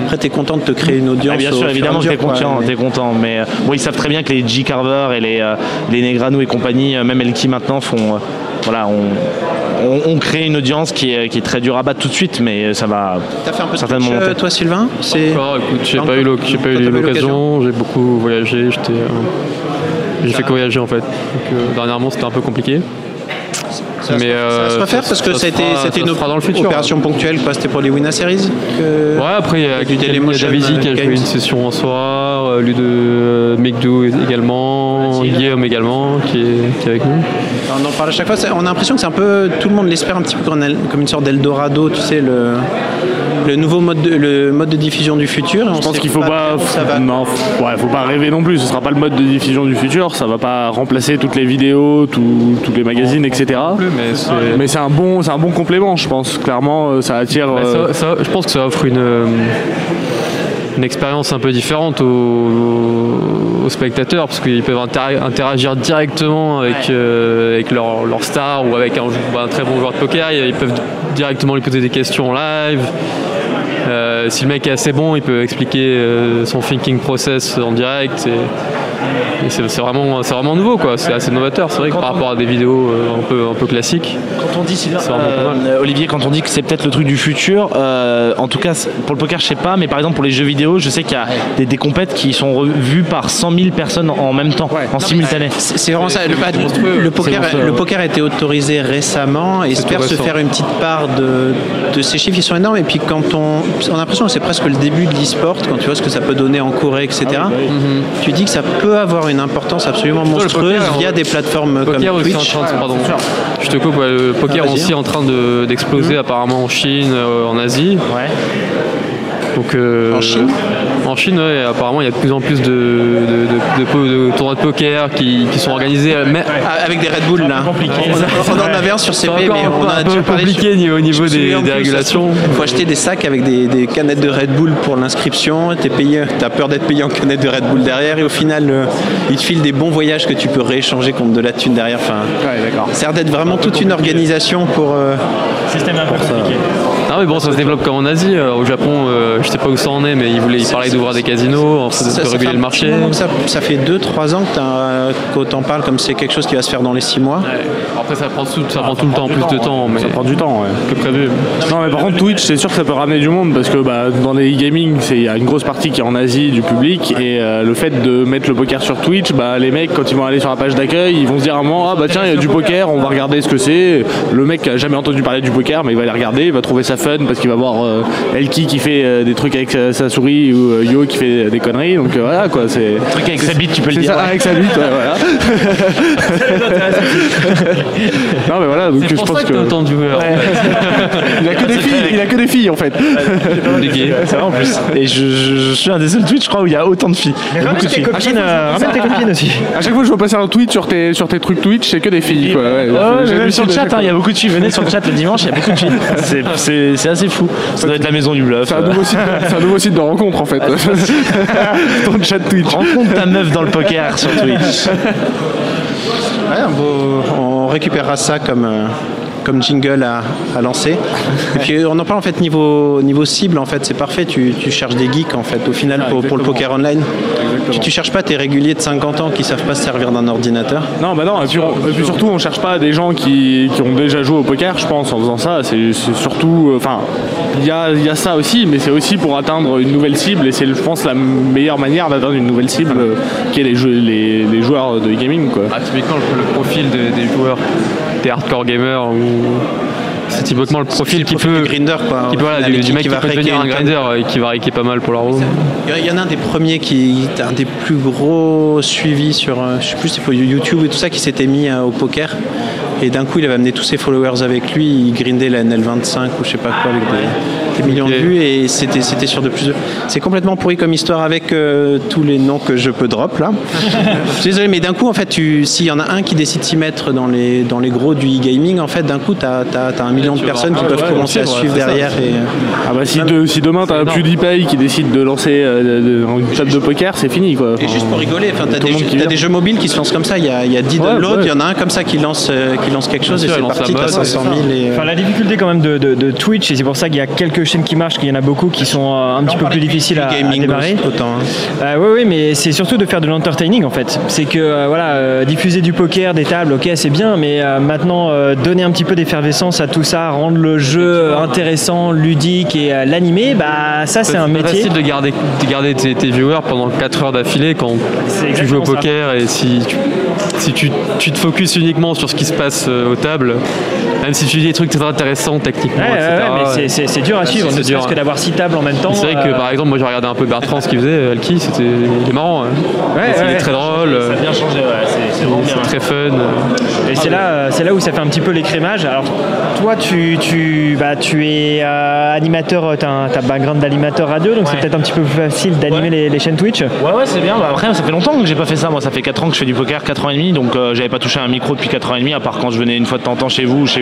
après, tu es content de te créer une audience. Ah, bien sûr, évidemment t'es quoi. content, Mais- t'es content, mais euh, bon, ils savent très bien que les G Carver et les, euh, les Negrano et compagnie, euh, même Elki maintenant, font, euh, voilà, on, on, on crée une audience qui est, qui est très dure à battre tout de suite, mais ça va T'as fait un peu de certainement Twitch, euh, monter. toi, Sylvain? C'est Encore, écoute, j'ai pas eu l'oc- j'ai pas eu pas l'occasion, j'ai beaucoup voyagé, j'étais, euh, j'ai fait que voyager en fait. Donc euh, dernièrement c'était un peu compliqué. Ça Mais, ça va se euh, refaire parce que c'était une fera dans le futur. opération ponctuelle. quoi. C'était pour les Winner Series que... Ouais, après il y a, du Dailymotion, Davidi qui a euh, joué une session en soir, euh, euh, Mekdou également, Guillaume également qui est, qui est avec nous. On en parle à chaque fois. On a l'impression que c'est un peu. Tout le monde l'espère un petit peu comme, un- comme une sorte d'Eldorado, tu sais, le, le nouveau mode de, le mode de diffusion du futur. Je pense qu'il faut pas, non, ouais, faut pas rêver non plus. Ce sera pas le mode de diffusion du futur. Ça va pas remplacer toutes les vidéos, tous les magazines, etc. plus, mais c'est- Mais c'est un bon, c'est un bon complément, je pense. Clairement, euh, ça attire. Euh, ça- ça- je pense que ça offre une, euh, une expérience un peu différente aux, aux spectateurs parce qu'ils peuvent intera- interagir directement avec, euh, avec leur, leur star ou avec un, très bon joueur de poker. Ils peuvent directement lui poser des questions en live. Euh, si le mec est assez bon, il peut expliquer euh, son thinking process en direct. Et c'est vraiment, c'est vraiment nouveau, quoi. C'est assez novateur, c'est vrai, que par rapport à des vidéos euh, un, peu, un peu classiques. Quand on dit Sylvain, euh, Olivier, quand on dit que c'est peut-être le truc du futur, euh, en tout cas pour le poker je sais pas, mais par exemple pour les jeux vidéo, je sais qu'il y a des, des compètes qui sont revues par 100 000 personnes en même temps, en simultané. C'est c'est vraiment ça. Le, bah, le poker, le ouais. poker a été autorisé récemment et espère se faire une petite part de, de ces chiffres. Ils sont énormes. Et puis quand on, on a l'impression que c'est presque le début de l'e-sport, quand tu vois ce que ça peut donner en Corée, etc. Tu dis que ça peut avoir une importance absolument monstrueuse poker, via on- des plateformes comme poker aussi en Twitch. train de, pardon, je te coupe, ouais, le poker Ah, aussi en train de- d'exploser apparemment en Chine, euh, en Asie. Ouais. Donc, euh, En Chine En Chine, ouais, apparemment, il y a de plus en plus de, de, de- de po- de tournois de poker qui, qui sont organisés. euh, mais- Ah, Avec des Red Bull là. On, on en avait un sur C'est CP, mais on en a un déjà parlé. compliqué sur- au niveau des- régulations. Il faut acheter des sacs avec des, des canettes de Red Bull pour l'inscription. T'es payé, t'as peur d'être payé en canettes de Red Bull derrière, et au final, euh, ils te filent des bons voyages que tu peux rééchanger contre de la thune derrière. Enfin, ça a l'air d'être vraiment toute une organisation pour. euh, Système un peu compliqué. Ah oui, bon, ça se développe comme en Asie. Euh, Au Japon, euh, je sais pas où ça en est, mais ils, voulaient, ils parlaient d'ouvrir des casinos, en fait, ça- de ça réguler fait le marché. que Ça, ça fait 2-3 ans que t'as- qu'on t'en parle comme c'est quelque chose qui va se faire dans les 6 mois. Ouais. Après, ça prend tout, ça prend tout le temps, plus de temps, mais Ça prend du temps, ouais. que prévu. Non mais par contre Twitch c'est sûr que ça peut ramener du monde parce que bah, dans les gaming c'est- il y a une grosse partie qui est en Asie du public et euh, le fait de mettre le poker sur Twitch bah, les mecs quand ils vont aller sur la page d'accueil ils vont se dire à un moment ah bah tiens il y a du poker on va regarder ce que c'est le mec a jamais entendu parler du poker mais il va aller regarder il va trouver ça fun parce qu'il va voir euh, Elki qui fait euh, des trucs avec sa, sa souris ou euh, Yo qui fait des conneries donc euh, voilà quoi c'est Truc avec sa bite, tu peux le dire. ça ouais. avec sa bite ouais, voilà *laughs* non mais voilà donc je pense que *laughs* il a que des filles il a que des filles en fait. C'est vrai en plus. Et je, je- je suis un des seuls Twitch, je crois, où il y a autant de filles. De tes filles. copines, euh, ramène tes copines aussi. À chaque fois que je vois passer un tweet sur tes, sur tes trucs Twitch, c'est que des filles. Quoi. Ouais, mais même sur le chat, hein, il y a beaucoup de filles. Venez sur le chat le dimanche, il y a beaucoup de filles. C'est- C'est assez fou. Ça doit être la maison du bluff. C'est un, nouveau site, c'est un nouveau site de rencontre en fait. *laughs* Ton chat Twitch. Rencontre ta meuf dans le poker sur Twitch. Ouais, on récupérera ça comme, euh, comme jingle à, à lancer. Et puis euh, on en parle en fait niveau, niveau cible, en fait, c'est parfait. Tu, tu cherches des geeks en fait, au final, Ah, pour, pour le poker online. Tu, tu cherches pas tes réguliers de 50 ans qui savent pas se servir d'un ordinateur. Non, bah non, et puis, on- et puis surtout, on cherche pas des gens qui, qui ont déjà joué au poker, je pense, en faisant ça. C'est c'est surtout. euh, Enfin, il y a, il y a ça aussi, mais c'est aussi pour atteindre une nouvelle cible, et c'est, je pense, la meilleure manière d'atteindre une nouvelle cible, euh, qui est les, jeux- les, les joueurs de gaming, quoi. Ah, typiquement, le, le profil de- des joueurs, hardcore gamers, ou c'est typiquement le profil qui profil peut. du grinder, quoi, Qui, voilà, du, mec qui peut devenir un grinder et qui va raquer pas mal pour leur room. Il y en a un des premiers qui un des plus gros suivis sur, euh, je sais plus, YouTube et tout ça, qui s'était mis euh, au poker. Et d'un coup, il avait amené tous ses followers avec lui. Il grindait la NL25 ou je sais pas quoi avec des, des millions de vues. Et c'était c'était sur de plus. C'est complètement pourri comme histoire avec euh, tous les noms que je peux drop là. je suis *laughs* désolé, mais d'un coup, en fait, tu- s'il y en a un qui décide de s'y mettre dans les, dans les gros du e-gaming, en fait, d'un coup, tu as, un million de personnes qui Ah, peuvent ouais, commencer à suivre ça. derrière. Et, euh, Ah bah si, de- si demain t'as un PewDiePie qui décide de lancer euh, de- de- une table de poker, c'est fini quoi. Et juste pour rigoler, enfin, t'as des, t'as vient. des jeux mobiles qui se lancent comme ça. Il y a, il y a 10 Ouais, downloads, ouais. il y en a un comme ça qui lance, euh, qui lance quelque chose et c'est parti, la t'as mode, 500 000. Et, euh, Enfin, la difficulté quand même de, de- de Twitch, et c'est pour ça qu'il y a quelques chaînes qui marchent, qu'il y en a beaucoup qui sont euh, un petit peu plus difficiles à, à démarrer. autant. hein. Euh, oui, oui, mais c'est surtout de faire de l'entertaining en fait. C'est que euh, voilà, euh, diffuser du poker, des tables, ok, c'est bien, mais euh, maintenant euh, donner un petit peu d'effervescence à tout ça, rendre le jeu intéressant, ludique et euh, l'animer, bah ça c'est un métier. facile de garder, de garder tes, tes viewers pendant 4 heures d'affilée quand C'est tu joues au ça. poker et si tu, si tu, tu te focuses uniquement sur ce qui se passe euh, aux tables, même si tu dis des trucs très intéressants techniquement, Ouais, etc. c'est- dur à suivre, c'est ne serait-ce que hein. d'avoir six tables en même temps. C'est vrai que euh, par exemple, moi j'ai regardé un peu Bertrand ce qu'il faisait, euh, Alki, c'était il est marrant. hein. Il est très drôle, Ça euh, a bien changé, c'est c'est très fun. euh. Et c'est là, euh, c'est là où ça fait un petit peu l'écrémage. Alors, toi, tu, tu, bah, tu es euh, animateur, tu as un t'as un background d'animateur radio, donc c'est peut-être un petit peu plus facile d'animer Ouais. les, les chaînes Twitch. Ouais, ouais, c'est bien. Bah, après, ça fait longtemps que j'ai pas fait ça. Moi, ça fait 4 ans que je fais du poker, 4 ans et demi. Donc, euh, j'avais pas touché un micro depuis 4 ans et demi, à part quand je venais une fois de temps en temps chez vous ou chez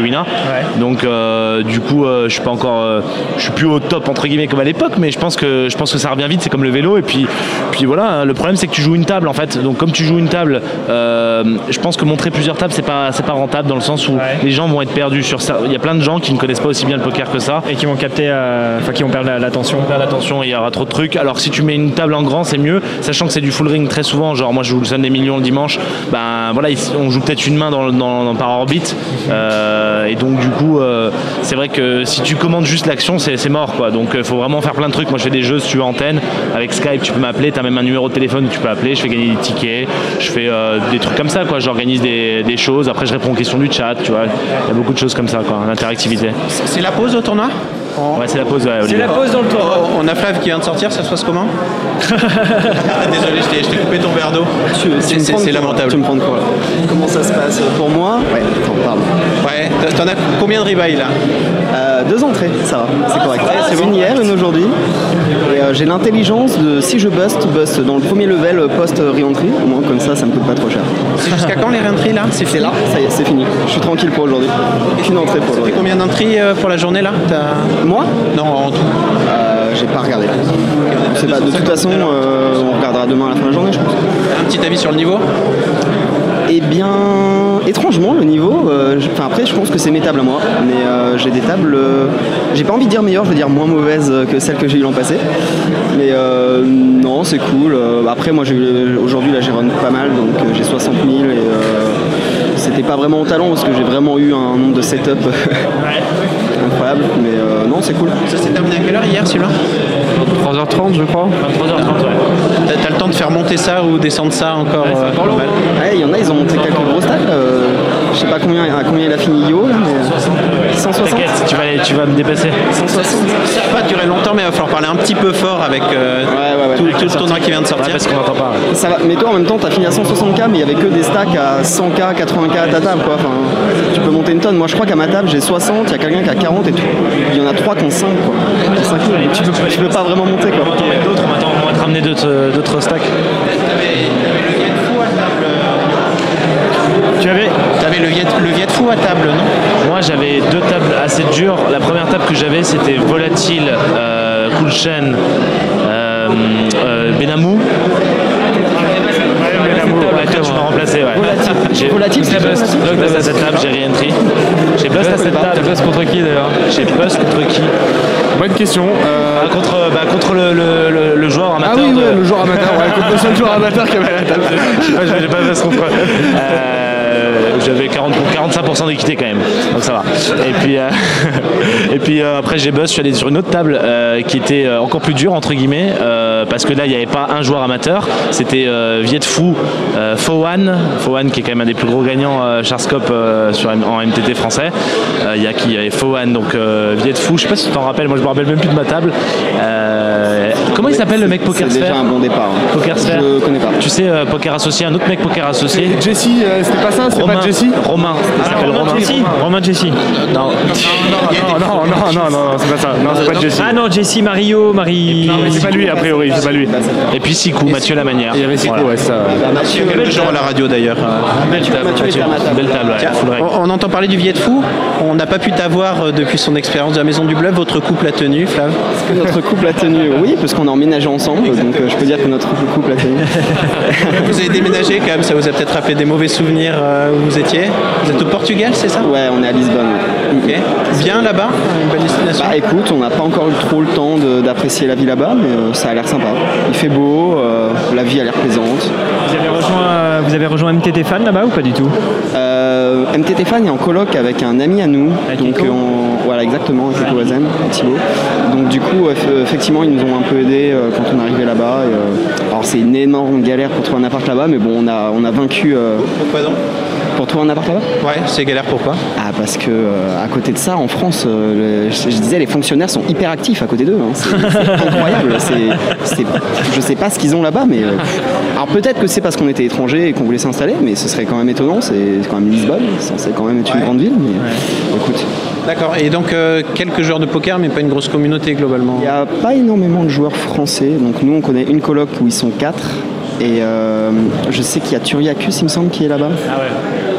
Donc, euh, du coup, euh, je suis pas encore. euh, je suis plus au top, entre guillemets, comme à l'époque, mais je pense que, je pense que ça revient vite. C'est comme le vélo. Et puis, puis voilà, hein, le problème, c'est que tu joues une table, en fait. Donc, comme tu joues une table, je pense que montrer plusieurs tables, c'est pas, c'est pas rentable dans le sens où les gens vont être perdus sur ça. Il y a plein de gens qui ne connaissent pas aussi bien le poker que ça. Et qui vont capter, enfin, qui vont perdre la- l'attention. Faire attention, il y aura trop de trucs. Alors si tu mets une table en grand, c'est mieux, sachant que c'est du full ring très souvent. Genre moi je joue le Sun des millions le dimanche, ben voilà, on joue peut-être une main dans, dans- dans- par orbite. Euh, et donc du coup, euh, c'est vrai que si tu commandes juste l'action, c'est mort quoi. Donc il faut vraiment faire plein de trucs. Moi je fais des jeux si tu veux antenne. Avec Skype, tu peux m'appeler, tu as même un numéro de téléphone où tu peux appeler, je fais gagner des tickets, je fais euh, des trucs comme ça quoi. J'organise des, des choses, après je réponds aux questions du chat, tu vois. Il y a beaucoup de choses comme ça quoi, l'interactivité. C'est la pause au tournoi? Ouais, c'est la pause, ouais, C'est Olivier. la pause dans le tour. Oh, On a Flav qui vient de sortir, ça se passe comment *laughs* Désolé, je t'ai- coupé ton verre d'eau. C'est- lamentable. Tu me prends de quoi Comment ça se passe? Pour moi? Ouais, attends, pardon. Ouais, t'en as combien de rebuy là? Euh, deux entrées, ça va, c'est correct. c'est une hier, une aujourd'hui. Et euh, j'ai l'intelligence de si je bust, bust dans le premier level euh, post-re-entry. Au moins comme ça, ça me coûte pas trop cher. C'est jusqu'à quand les réentrées là C'est là, ça y est, c'est fini. Je suis tranquille pour aujourd'hui. Une entrée pour aujourd'hui. combien d'entrées euh, pour la journée là Moi Non, en tout. euh, J'ai pas regardé. Je sais pas, de toute façon, euh, on regardera demain à la fin de la journée, je pense. Un petit avis sur le niveau Eh bien, étrangement, le niveau, euh, enfin après, je pense que c'est mes tables à moi, mais euh, j'ai des tables, euh, j'ai pas envie de dire meilleures, je veux dire moins mauvaises que celles que j'ai eues l'an passé. Mais euh, non, c'est cool. Après, moi, j'ai eu- aujourd'hui, là, j'ai run pas mal, donc euh, j'ai 60 000 et euh, c'était pas vraiment au talent parce que j'ai vraiment eu un nombre de setup *laughs* incroyable, mais euh, non, c'est cool. Ça s'est terminé à quelle heure hier celui-là 3h30 je crois. 3h30, ouais. T'as le temps de faire monter ça ou descendre ça encore euh. Ouais, il y en a, ils ont monté quelques gros stacks. là, euh, je sais pas combien, à combien il a fini Yo là, mais 160 T'inquiète, tu vas, tu me dépasser. 160 Ça va pas durer longtemps, mais il va falloir parler un petit peu fort avec euh, Ouais, ouais, ouais. tout, tout le tournoi qui vient de Ouais, sortir. parce qu'on n'entend pas. ouais. Ça va, mais toi en même temps t'as fini à 160k mais il y avait que des stacks à 100k, 80k à ta table quoi. Enfin, tu peux monter une tonne. Moi je crois qu'à ma table j'ai 60, il y a quelqu'un qui a 40 et tout. Il y en a 3 qui ont 5 quoi. Qui ont 5 000. tu, peux, tu peux pas vraiment monter quoi. D'autres, on va t'en- on va te ramener d'autres stacks. Tu avais T'avais le Viet, le Viet fou à table, non? Moi j'avais deux tables assez dures. La première table que j'avais c'était Volatile, euh, Cool Chain, euh, euh, Benamou. Tu m'as remplacé, ouais. J'ai Volatile, c'est bust. bust à cette table, j'ai re-entry. J'ai bust à cette table. bust contre qui d'ailleurs? J'ai bust contre qui? Bonne question. Euh, Ah, contre, bah, contre le, le, le, le joueur Ah amateur oui, de... ouais, le joueur amateur, ouais, contre le seul *laughs* joueur amateur qui avait la table. Je sais pas, j'ai pas bust contre euh, J'avais 40 45% d'équité quand même, donc ça va. Et puis, euh, *laughs* et puis euh, après j'ai bust, je suis allé sur une autre table euh, qui était euh, encore plus dure entre guillemets, euh, parce que là il n'y avait pas un joueur amateur, c'était euh, Viet euh, Fowan, qui est quand même un des plus gros gagnants euh, Charscope euh, sur, en MTT français. Euh, Il y a qui Il y avait Fowan, donc euh, Viet Phu, je sais pas si tu t'en rappelles, moi je me rappelle même plus de ma table. Euh, il s'appelle le mec Poker C'est déjà un bon départ. hein. Poker Sphere. Je connais pas. Tu sais, euh, Poker Associé, un autre mec Poker Associé. Jesse, euh, c'était pas ça, c'est Romain, pas Jesse Romain, il s'appelle Romain Romain. Jesse Romain Jesse. Non, Non, non, non, non, non, c'est pas ça. Non, c'est pas Jesse. Ah non, Jesse, Mario, Marie. Non, mais c'est pas lui, a priori, c'est pas lui. Et puis Sikou, Mathieu Lamanière. Il y avait Sikou, ouais, ça. Bah, Mathieu, Quel genre à la radio d'ailleurs table. Belle table, on, entend parler du Viet Fou. On n'a pas pu t'avoir euh, depuis son expérience de la Maison du Bluff. Votre couple a tenu, Flav Est-ce que notre couple a tenu Oui, parce qu'on a ensemble, donc euh, je peux dire que notre couple a tenu. *laughs* Vous avez déménagé quand même, ça vous a peut-être rappelé des mauvais souvenirs euh, où vous étiez Vous êtes au Portugal, c'est ça? Ouais, on est à Lisbonne. Ok. Bien là-bas Une bonne destination? Bah écoute, on n'a pas encore eu trop le temps de- d'apprécier la vie là-bas, mais euh, ça a l'air sympa. Il fait beau, euh, la vie a l'air plaisante. Vous avez rejoint, euh, vous avez rejoint MTT Fan là-bas ou pas du tout Euh, MTT Fan est en coloc avec un ami à nous. Avec donc Echo on- voilà exactement avec Thibaut. Donc du coup eff- effectivement ils nous ont un peu aidés euh, quand on est arrivé là-bas. euh, alors c'est une énorme galère pour trouver un appart là-bas, mais bon on a on a vaincu euh, Pourquoi donc? Pour trouver un appart là-bas. Ouais, c'est galère pourquoi Ah parce que euh, à côté de ça en France, euh, le- je, je disais les fonctionnaires sont hyper actifs à côté d'eux. hein. C'est *laughs* incroyable. C'est- c'est- je sais pas ce qu'ils ont là-bas, mais euh, alors peut-être que c'est parce qu'on était étrangers et qu'on voulait s'installer, mais ce serait quand même étonnant. C'est quand même Lisbonne, c'est quand même être une Ouais. grande ville, mais écoute. D'accord. Et donc euh, quelques joueurs de poker, mais pas une grosse communauté globalement. Il n'y a pas énormément de joueurs français. Donc nous, on connaît une coloc où ils sont quatre. Et euh, je sais qu'il y a Turiacus, il me semble, qui est là-bas.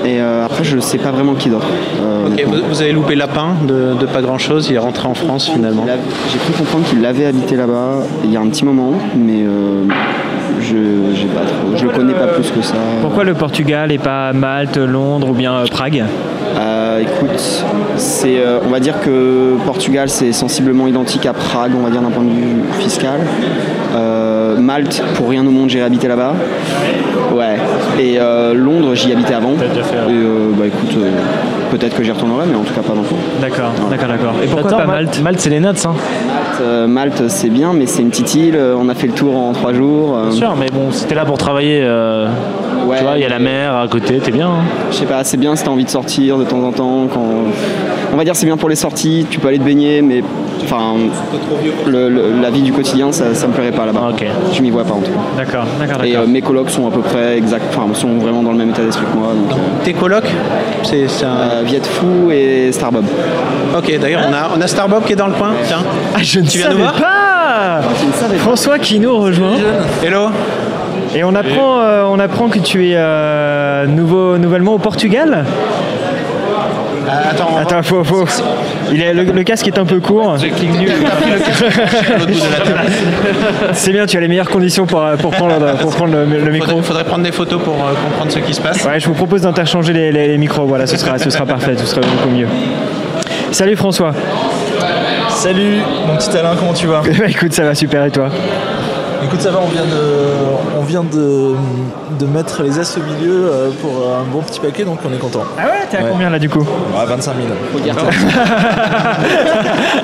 Et euh, après, je ne sais pas vraiment qui d'autre. Euh, vous, vous avez loupé Lapin de, de pas grand chose. Il est rentré en France finalement. J'ai cru comprendre qu'il avait habité là-bas il y a un petit moment, mais euh, je j'ai pas trop. Je le connais pas plus que ça. Pourquoi le Portugal et pas Malte, Londres ou bien Prague? Euh, écoute, c'est, euh, on va dire que Portugal c'est sensiblement identique à Prague, on va dire d'un point de vue fiscal. Euh, Malte, pour rien au monde, j'ai habité là-bas. Ouais. Et euh, Londres, j'y habitais avant. déjà fait, ouais. Et euh, bah écoute, euh, peut-être que j'y retournerai, mais en tout cas pas maintenant. D'accord, d'accord, d'accord. Et pourquoi pas Malte Malte c'est les notes, hein. Euh, Malte, c'est bien, mais c'est une petite île. euh, On a fait le tour en trois jours. euh, Bien sûr, mais bon, si t'es là pour travailler, euh, Ouais, tu vois, il y a la mer à côté, t'es bien. hein. Je sais pas, c'est bien si t'as envie de sortir de temps en temps. Quand... On va dire c'est bien pour les sorties, tu peux aller te baigner, mais enfin, le- le- la vie du quotidien, ça, ça me plairait pas là-bas. Ah, ok. Je m'y vois pas en tout cas. D'accord, d'accord, Et euh, mes colocs sont à peu près exact, enfin, sont vraiment dans le même état d'esprit que moi. Donc, euh, Tes colocs C'est c'est un- euh, Viet Fou et Starbob. Ok, d'ailleurs, on a, on a Starbob qui est dans le coin. Tiens. Ah, je ne Tu viens savais nous voir pas. François qui nous rejoint. Hello Et on apprend, euh, on apprend que tu es euh, nouveau, nouvellement au Portugal. Ah, Attends, Attends, faut, faut. Il est, le, le casque est un peu court. *laughs* C'est bien, tu as les meilleures conditions pour, euh, pour prendre, pour prendre le, le micro. Faudrait, faudrait prendre des photos pour euh, comprendre ce qui se passe. Ouais, je vous propose d'interchanger les, les- les micros. Voilà, ce sera, ce sera parfait, ce sera beaucoup mieux. Salut François. Salut mon petit Alain, comment tu vas? *laughs* Bah, écoute, ça va super et toi? Écoute, ça va, on vient de, on vient de, de mettre les as au milieu euh, pour un bon petit paquet, donc on est content. Ah ouais, t'es à Ouais. combien là du coup Ouais, 25 000. *laughs*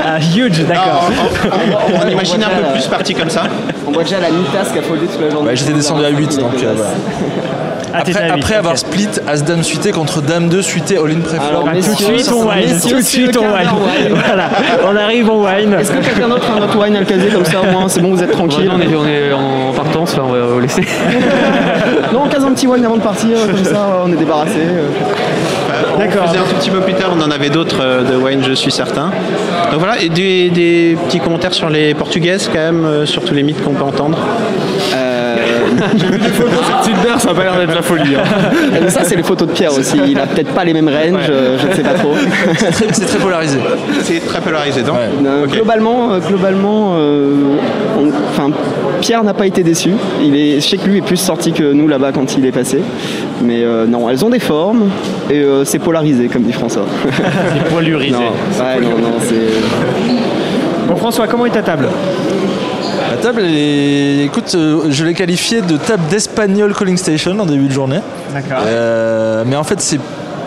Ah, huge, d'accord. on, on- on *laughs* imagine un peu plus parti comme ça. On voit déjà la Nitas qui a foldé toute la journée. Ouais, j'étais descendu à 8, donc euh, voilà. *laughs* Après, avoir split As-Dame suité contre Dame 2 suité All-in tout de suite on wine, tout de suite le on wine. *laughs* Voilà, on arrive on wine. Est-ce que quelqu'un d'autre a un autre wine à le caser comme ça au moins C'est bon, vous êtes tranquille. On est, on est en partance, là, on va vous laisser. *laughs* Non, on case un petit wine avant de partir, comme ça on est débarrassé. euh. On faisait un tout petit peu plus tard, on en avait d'autres euh, de wine, je suis certain. Donc voilà, et des, des petits commentaires sur les portugaises quand même, euh, sur tous les mythes qu'on peut entendre. J'ai vu des photos sur Tinder, ça a pas l'air d'être la folie. hein. Et ça, c'est les photos de Pierre aussi. Il a peut-être pas les mêmes ranges, euh, je ne sais pas trop. C'est très, polarisé. C'est très polarisé, donc. Euh, Globalement, euh, globalement euh, on- enfin, Pierre n'a pas été déçu. Il est, je sais que lui est plus sorti que nous là-bas quand il est passé. Mais euh, non, elles ont des formes et euh, c'est polarisé, comme dit François. C'est polarisé. non, ouais, non, non, c'est. Bon, François, comment est ta table? Table, elle est- écoute, euh, je l'ai qualifiée de table d'Espagnol Calling Station en début de journée. D'accord. Euh, mais en fait, c'est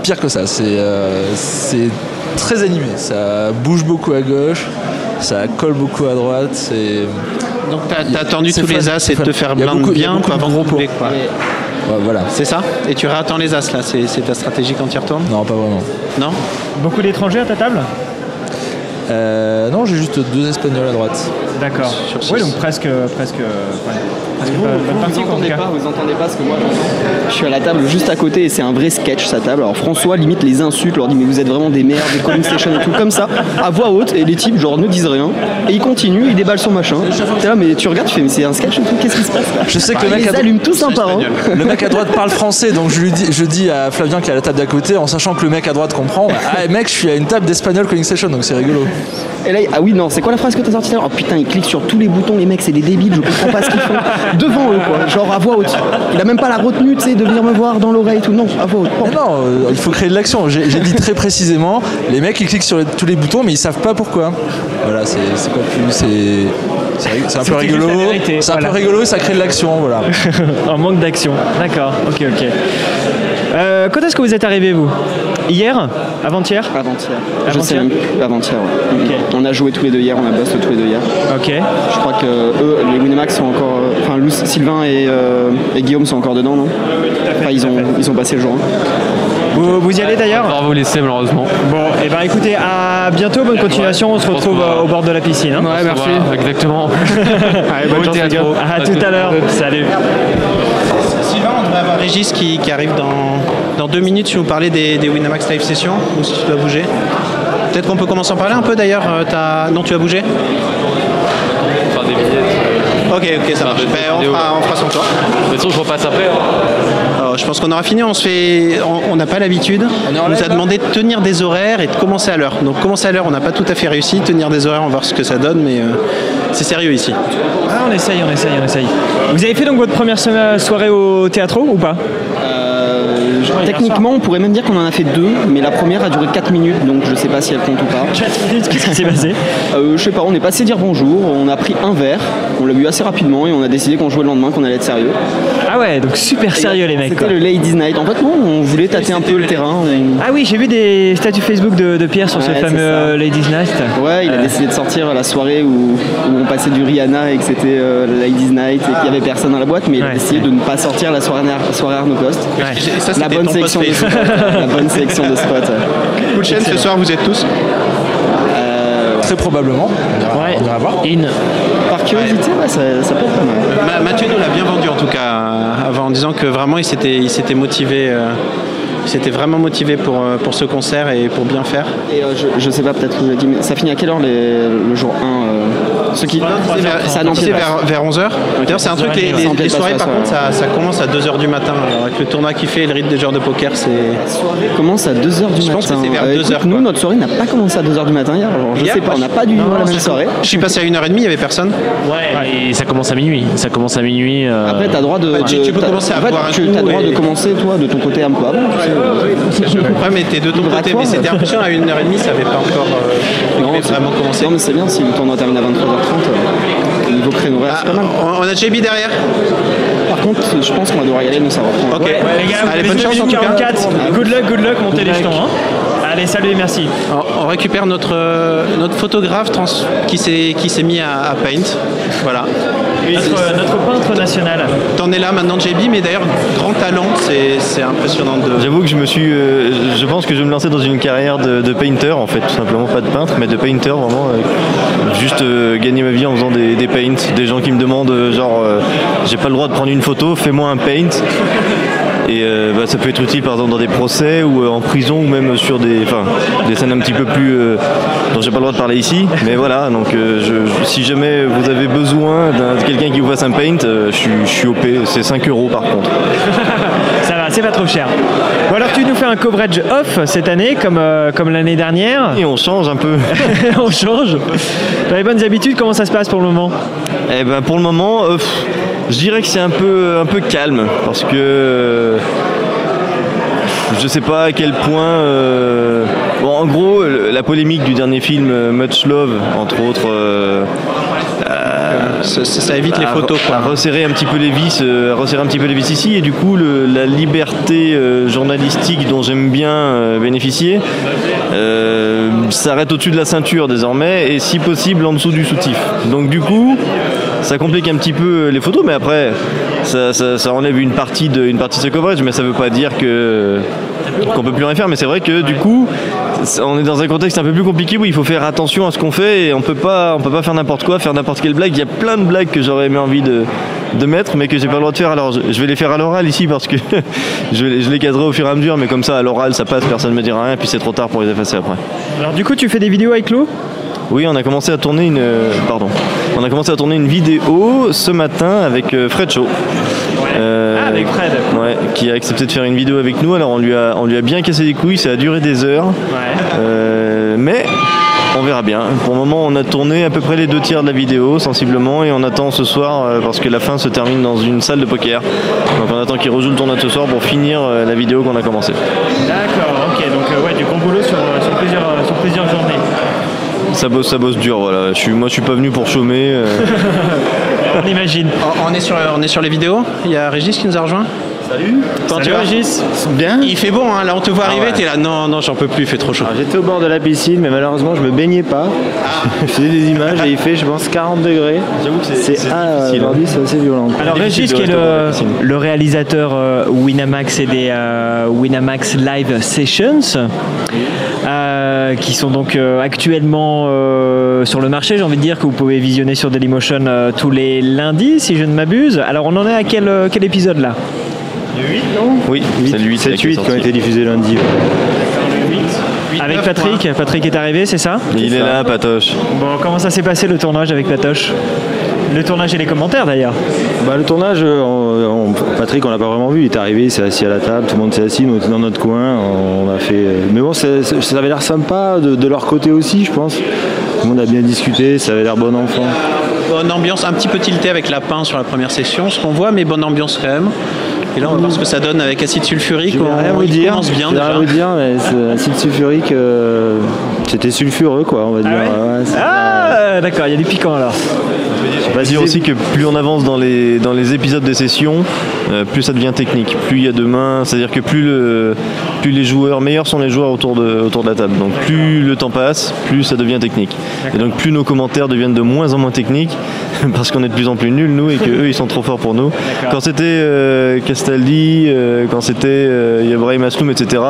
pire que ça. C'est euh, c'est très animé. Ça bouge beaucoup à gauche, ça colle beaucoup à droite. C'est Donc t'as attendu tous les as et de te faire blind bien avant de couper, quoi. ouais, voilà. C'est ça? Et tu réattends les as là, c'est c'est ta stratégie quand tu y retournes? Non, pas vraiment. Non? Beaucoup d'étrangers à ta table? Euh, non, j'ai juste deux Espagnols à droite. D'accord. Oui, donc presque, presque, ouais. presque Vous, pas- vous, pas vous entendez pas, vous entendez pas ce que moi j'entends. Je suis à la table juste à côté et c'est un vrai sketch sa table. Alors François limite les insulte, leur dit mais vous êtes vraiment des merdes, des calling station et tout comme ça, à voix haute et les types genre ne disent rien et il continue, il déballe son machin. T'es là mais tu regardes, tu fais mais c'est un sketch et tout, qu'est-ce qui se passe là? Je sais que le Ils mec les a- allument tous un par un. Le mec à droite parle français, donc je lui dis, je dis à Flavien qui est à la table d'à côté, en sachant que le mec à droite comprend. *laughs* Ah mec, je suis à une table d'Espagnol Calling Station, donc c'est rigolo. Et là, ah oui, non, c'est quoi la phrase que t'as sortie à l'heure? Oh putain, ils cliquent sur tous les boutons, les mecs, c'est des débiles, je comprends pas ce qu'ils font. Devant eux, quoi, genre à voix haute. Il a même pas la retenue, tu sais, de venir me voir dans l'oreille tout. Non, à voix haute. Non, euh, il faut créer de l'action. J'ai dit très précisément, les mecs ils cliquent sur les- tous les boutons, mais ils savent pas pourquoi. Voilà, c'est c'est pas plus, c'est un peu rigolo. C'est un voilà. peu rigolo et ça crée de l'action, voilà. *laughs* Un manque d'action. D'accord, ok, ok. Euh, quand est-ce que vous êtes arrivé, vous Hier Avant-hier Avant-hier. Je Avant-hier sais même plus. Avant-hier, ouais. On a joué tous les deux hier, on a bossé tous les deux hier. Ok. Je crois que eux, les Winamax sont encore. euh, Enfin, Lou- Sylvain et, euh, et Guillaume sont encore dedans, non Enfin, ils ont, ils ont passé le jour. hein. Vous, vous y allez d'ailleurs On va vous laisser malheureusement. Bon, et ben écoutez, à bientôt, bonne continuation. On se retrouve au bord de la piscine. hein. Ouais, merci. Exactement. *laughs* Allez, bonne Bon chance, gars. À tout à l'heure. Salut. Avoir Régis qui, qui arrive dans, dans deux minutes si vous parlez des, des Winamax Live Sessions ou si tu dois bouger. Peut-être qu'on peut commencer à en parler un peu d'ailleurs. euh, Non, tu vas bouger Enfin, des billets. Ok, ok, ça marche. Ben, on, fera, on fera sans toi. De toute façon, je repasse après. hein. Alors, je pense qu'on aura fini. On se fait, on on n'a pas l'habitude. On nous a demandé de tenir des horaires et de commencer à l'heure. Donc commencer à l'heure, on n'a pas tout à fait réussi. Tenir des horaires, on va voir ce que ça donne, mais euh, c'est sérieux ici. Ah, on essaye, on essaye, on essaye. Vous avez fait donc votre première soirée au théâtre ou pas? Techniquement, on pourrait même dire qu'on en a fait deux, mais la première a duré 4 minutes, donc je sais pas si elle compte ou pas. Qu'est-ce qui s'est passé? Euh, je sais pas, on est passé dire bonjour, on a pris un verre, on l'a bu assez rapidement et on a décidé qu'on jouait le lendemain, qu'on allait être sérieux. Ah ouais, donc super sérieux les mecs. quoi. C'était le Ladies Night. En fait, non, on voulait tâter un peu le terrain. Ah oui, j'ai vu des statuts Facebook de, de Pierre sur ce Ouais, fameux ça. Ladies Night. Ouais, il a Euh, décidé de sortir la soirée où, où on passait du Rihanna et que c'était euh, le Ladies Night et qu'il y avait personne dans la boîte, mais il a décidé ouais. de ne pas sortir la soirée, soirée Arnaud Coste. Ouais. Ça, La c'était bonne, ton post sélection de Facebook. spot. la bonne sélection de spot. ouais. Coup de chaîne, ce soir, vous êtes tous Euh, Très probablement. Ouais. On ira voir. In. par curiosité, ouais, ça, ça peut être pas mal. Ma- Mathieu nous l'a bien vendu en tout cas euh, avant en disant que vraiment il s'était il s'était motivé euh, il s'était vraiment motivé pour, pour ce concert et pour bien faire. Et euh, je, je sais pas, peut-être que vous l'avez dit, mais ça finit à quelle heure les- le jour 1 euh, ce qui c'est vers, vers 11h. D'ailleurs, c'est un truc, les, les, les soirées, par contre, ça, commence à 2h du matin. Avec le tournoi qui fait, le rythme des joueurs de poker, c'est. commence à 2h du matin. Je pense que c'est vers 2h. Nous, notre soirée n'a pas commencé à 2h du matin hier. Je sais pas, on n'a pas dû voir la soirée. Je suis passé à 1h30, il n'y avait personne. Ouais, et ça commence à minuit. Ça commence à minuit. Euh, Après, t'as droit de. Tu peux commencer à boire un coup. Droit de commencer, toi, de ton côté un peu avant. Ouais, mais t'es de ton côté, mais c'était euh. impressionnant à 1h30, ça n'avait pas encore euh, vraiment commencé. Non, mais c'est bien si le tournoi termine à 23h. Euh, ah, on a JB derrière Par contre, je pense qu'on va y aller, mais ça va Ok, bonne chance. Good luck, good luck, montez hein. Allez, salut merci. On, récupère euh, notre, photographe trans qui s'est mis à Paint. Voilà. Notre, notre peintre national. T'en es là maintenant, JB, mais d'ailleurs, grand talent, c'est impressionnant de. J'avoue que je me suis, euh, je pense que je vais me lancer dans une carrière de, de painter en fait, tout simplement pas de peintre, mais de painter vraiment, euh, juste euh, gagner ma vie en faisant des, des paints, des gens qui me demandent euh, genre, euh, j'ai pas le droit de prendre une photo, fais-moi un paint. Et euh, bah, ça peut être utile par exemple dans des procès ou euh, en prison ou même sur des, des scènes un petit peu plus euh, dont j'ai pas le droit de parler ici. *laughs* Mais voilà, donc euh, je- si jamais vous avez besoin d'un- de quelqu'un qui vous fasse un paint, je suis- je suis OP. C'est 5 euros par contre. *laughs* Ça va, c'est pas trop cher. Bon alors tu nous fais un coverage off cette année comme, comme l'année dernière. Et on change un peu. *laughs* on change. Dans les bonnes habitudes, comment ça se passe pour le moment? Eh ben pour le moment, pff, je dirais que c'est un peu, un peu calme parce que euh, je sais pas à quel point. euh, bon, en gros, la polémique du dernier film euh, Much Love, entre autres. euh, Ça, ça- ça évite les photos. Quoi. a resserré un petit peu les vis, a resserré un petit peu les vis ici, et du coup le- la liberté journalistique dont j'aime bien bénéficier s'arrête au-dessus de la ceinture désormais, et si possible en dessous du soutif. Donc du coup, ça complique un petit peu les photos, mais après ça, enlève une partie de une partie de ce coverage, mais ça veut pas dire que qu'on peut plus rien faire. Mais c'est vrai que du coup, on est dans un contexte un peu plus compliqué où il faut faire attention à ce qu'on fait et on peut pas on peut pas faire n'importe quoi, faire n'importe quelle blague. Il y a plein de blagues que j'aurais aimé envie de mettre mais que j'ai pas le droit de faire alors je, vais les faire à l'oral ici parce que *laughs* je, les cadrerai au fur et à mesure mais comme ça à l'oral ça passe personne ne me dira rien puis c'est trop tard pour les effacer après Alors du coup tu fais des vidéos avec Lou? Oui, on a commencé à tourner une, euh, pardon, on a commencé à tourner une vidéo ce matin avec euh, Fred Shaw. Euh, Ah, avec Fred. Ouais, qui a accepté de faire une vidéo avec nous. Alors on lui a, on lui a bien cassé les couilles, ça a duré des heures. Euh, mais on verra bien. Pour le moment, on a tourné à peu près les deux tiers de la vidéo, sensiblement, et on attend ce soir euh, parce que la fin se termine dans une salle de poker. Donc on attend qu'il rejoue le tournoi de ce soir pour finir la vidéo qu'on a commencé. D'accord, ok, donc ouais, du gros boulot sur, sur plusieurs, sur plusieurs journées. Ça bosse, ça bosse dur. Voilà. Je suis, moi, je suis pas venu pour chômer. euh. *laughs* On imagine. On, on est sur, on est sur les vidéos. Il y a Régis qui nous a rejoint. Salut. Comment Salut, tu vas Régis. Bien. Il fait bon, hein, là on te voit Ah arriver, ouais. t'es là, non, non, j'en peux plus, il fait trop chaud. J'étais au bord de la piscine, mais malheureusement, je me baignais pas. *laughs* je faisais des images et il fait, je pense, 40 degrés. J'avoue que c'est ah, aujourd'hui, c'est assez violent. Alors Régis qui est le réalisateur euh, Winamax et des euh, Winamax Live Sessions euh, qui sont donc euh, actuellement euh, sur le marché. J'ai envie de dire que vous pouvez visionner sur Dailymotion euh, tous les lundis si je ne m'abuse. Alors on en est à quel, euh, quel épisode là? Oui, c'est le 8, 7, 8 qui ont été diffusés lundi. avec Patrick. Patrick est arrivé c'est ça? Il est là, Patoche. Bon comment ça s'est passé le tournage avec Patoche? Le tournage et les commentaires d'ailleurs Bah, le tournage, euh, on- on- Patrick, on l'a pas vraiment vu. Il est arrivé, il s'est assis à la table, tout le monde s'est assis, nous dans notre coin. On a fait. euh, Mais bon, ça avait l'air sympa de, de leur côté aussi, je pense. Tout le monde a bien discuté, ça avait l'air bon enfant. Bonne ambiance, un petit peu tilté avec lapin sur la première session, ce qu'on voit, mais bonne ambiance quand même. Et là on va voir ce que ça donne avec acide sulfurique. On- rien vous dire. commence bien déjà. rien vous dire, mais acide sulfurique, euh, c'était sulfureux, quoi, on va dire. Ouais, c'est- ah d'accord il y a du piquant alors On va dire aussi que plus on avance dans les, dans les épisodes des sessions, euh, plus ça devient technique. Plus il y a de mains, c'est-à-dire que plus, le, plus les joueurs, meilleurs sont les joueurs autour de, autour de la table. Donc plus le temps passe, plus ça devient technique. Et donc plus nos commentaires deviennent de moins en moins techniques, *laughs* parce qu'on est de plus en plus nuls, nous, et qu'eux, ils sont trop forts pour nous. Quand c'était euh, Castaldi, euh, quand c'était euh, Ibrahim Asloum, etc.,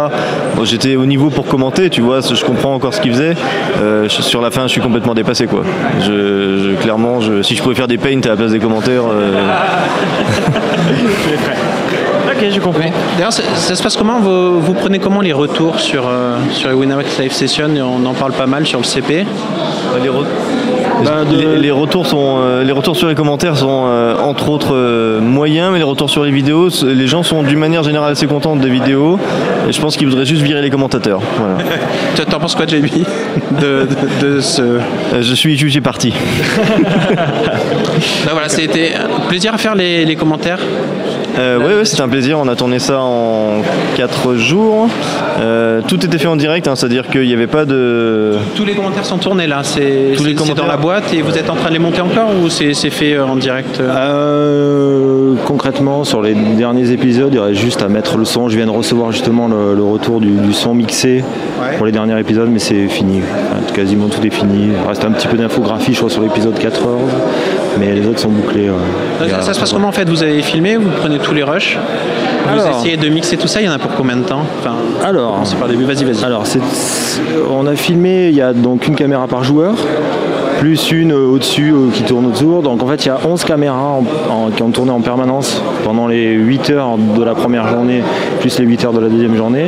bon, j'étais au niveau pour commenter, tu vois, je comprends encore ce qu'ils faisaient. Euh, sur la fin, je suis complètement dépassé, quoi. Je, je- clairement, je, si je pouvais faire des paints à la place des commentaires. Ok je comprends D'ailleurs, ça, ça se passe comment vous, vous prenez comment les retours sur, euh, sur les Winamax Live Session On en parle pas mal sur le CP. les, les- les retours sont, euh, les retours sur les commentaires sont euh, entre autres euh, moyens, mais les retours sur les vidéos, les gens sont d'une manière générale assez contents des vidéos. Et je pense qu'ils voudraient juste virer les commentateurs. Voilà. *laughs* Toi, T'en penses quoi, JB de, de, de ce. Je suis jugé parti. *laughs* Bah voilà, c'était un plaisir à faire les, les commentaires. Euh, ouais, ouais, c'était un plaisir. On a tourné ça en 4 jours. Euh, tout était fait en direct, hein, c'est-à-dire qu'il n'y avait pas de. Tous les commentaires sont tournés là. C'est dans commentaires. la boîte et vous êtes en train de les monter encore ou c'est fait euh, en direct euh Euh, concrètement, sur les derniers épisodes, il y aurait juste à mettre le son. Je viens de recevoir justement le, le retour du, du son mixé pour les derniers épisodes, mais c'est fini. Enfin, quasiment tout est fini. Il reste un petit peu d'infographie, je crois, sur l'épisode 14, mais les autres sont bouclés. ouais. A- Ça, ça se passe comment en fait? Vous avez filmé, vous prenez tous les rushs, vous Alors. essayez de mixer tout ça. Il y en a pour combien de temps? Enfin, Alors, c'est par le début. Vas-y, vas-y. Alors, on a filmé, il y a donc une caméra par joueur, plus une au-dessus qui tourne autour. Donc en fait, il y a 11 caméras en- en- qui ont tourné en permanence pendant les 8 heures de la première journée, plus les 8 heures de la deuxième journée.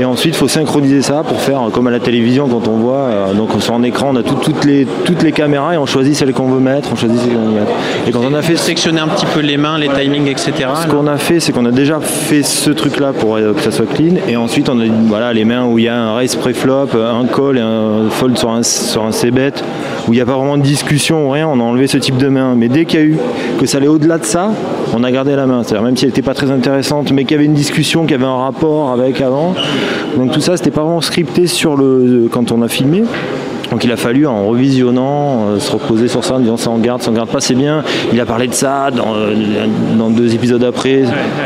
Et ensuite, il faut synchroniser ça pour faire comme à la télévision quand on voit. euh, donc sur un écran, on a tout- toutes, les, toutes les caméras et on choisit celle qu'on veut mettre, on choisit celle qu'on veut mettre. Et quand on a fait Sectionner un petit peu les mains, les timings, etc. ce qu'on a fait, c'est qu'on a déjà fait ce truc-là pour euh, que ça soit clean. Et ensuite, on a voilà, les mains où il y a un race pré-flop, un call et un fold sur un, sur un c-bet, où il n'y a pas vraiment de discussion ou rien. On a enlevé ce type de main. Mais dès qu'il y a eu que ça allait au-delà de ça, on a gardé la main. C'est-à-dire même si elle n'était pas très intéressante, mais qu'il y avait une discussion, qu'il y avait un rapport avec avant. Donc tout ça, c'était pas vraiment scripté sur le quand on a filmé. Donc il a fallu, en revisionnant, euh, se reposer sur ça, en disant ça on garde, ça on garde pas, c'est bien. Il a parlé de ça dans, euh, dans deux épisodes après.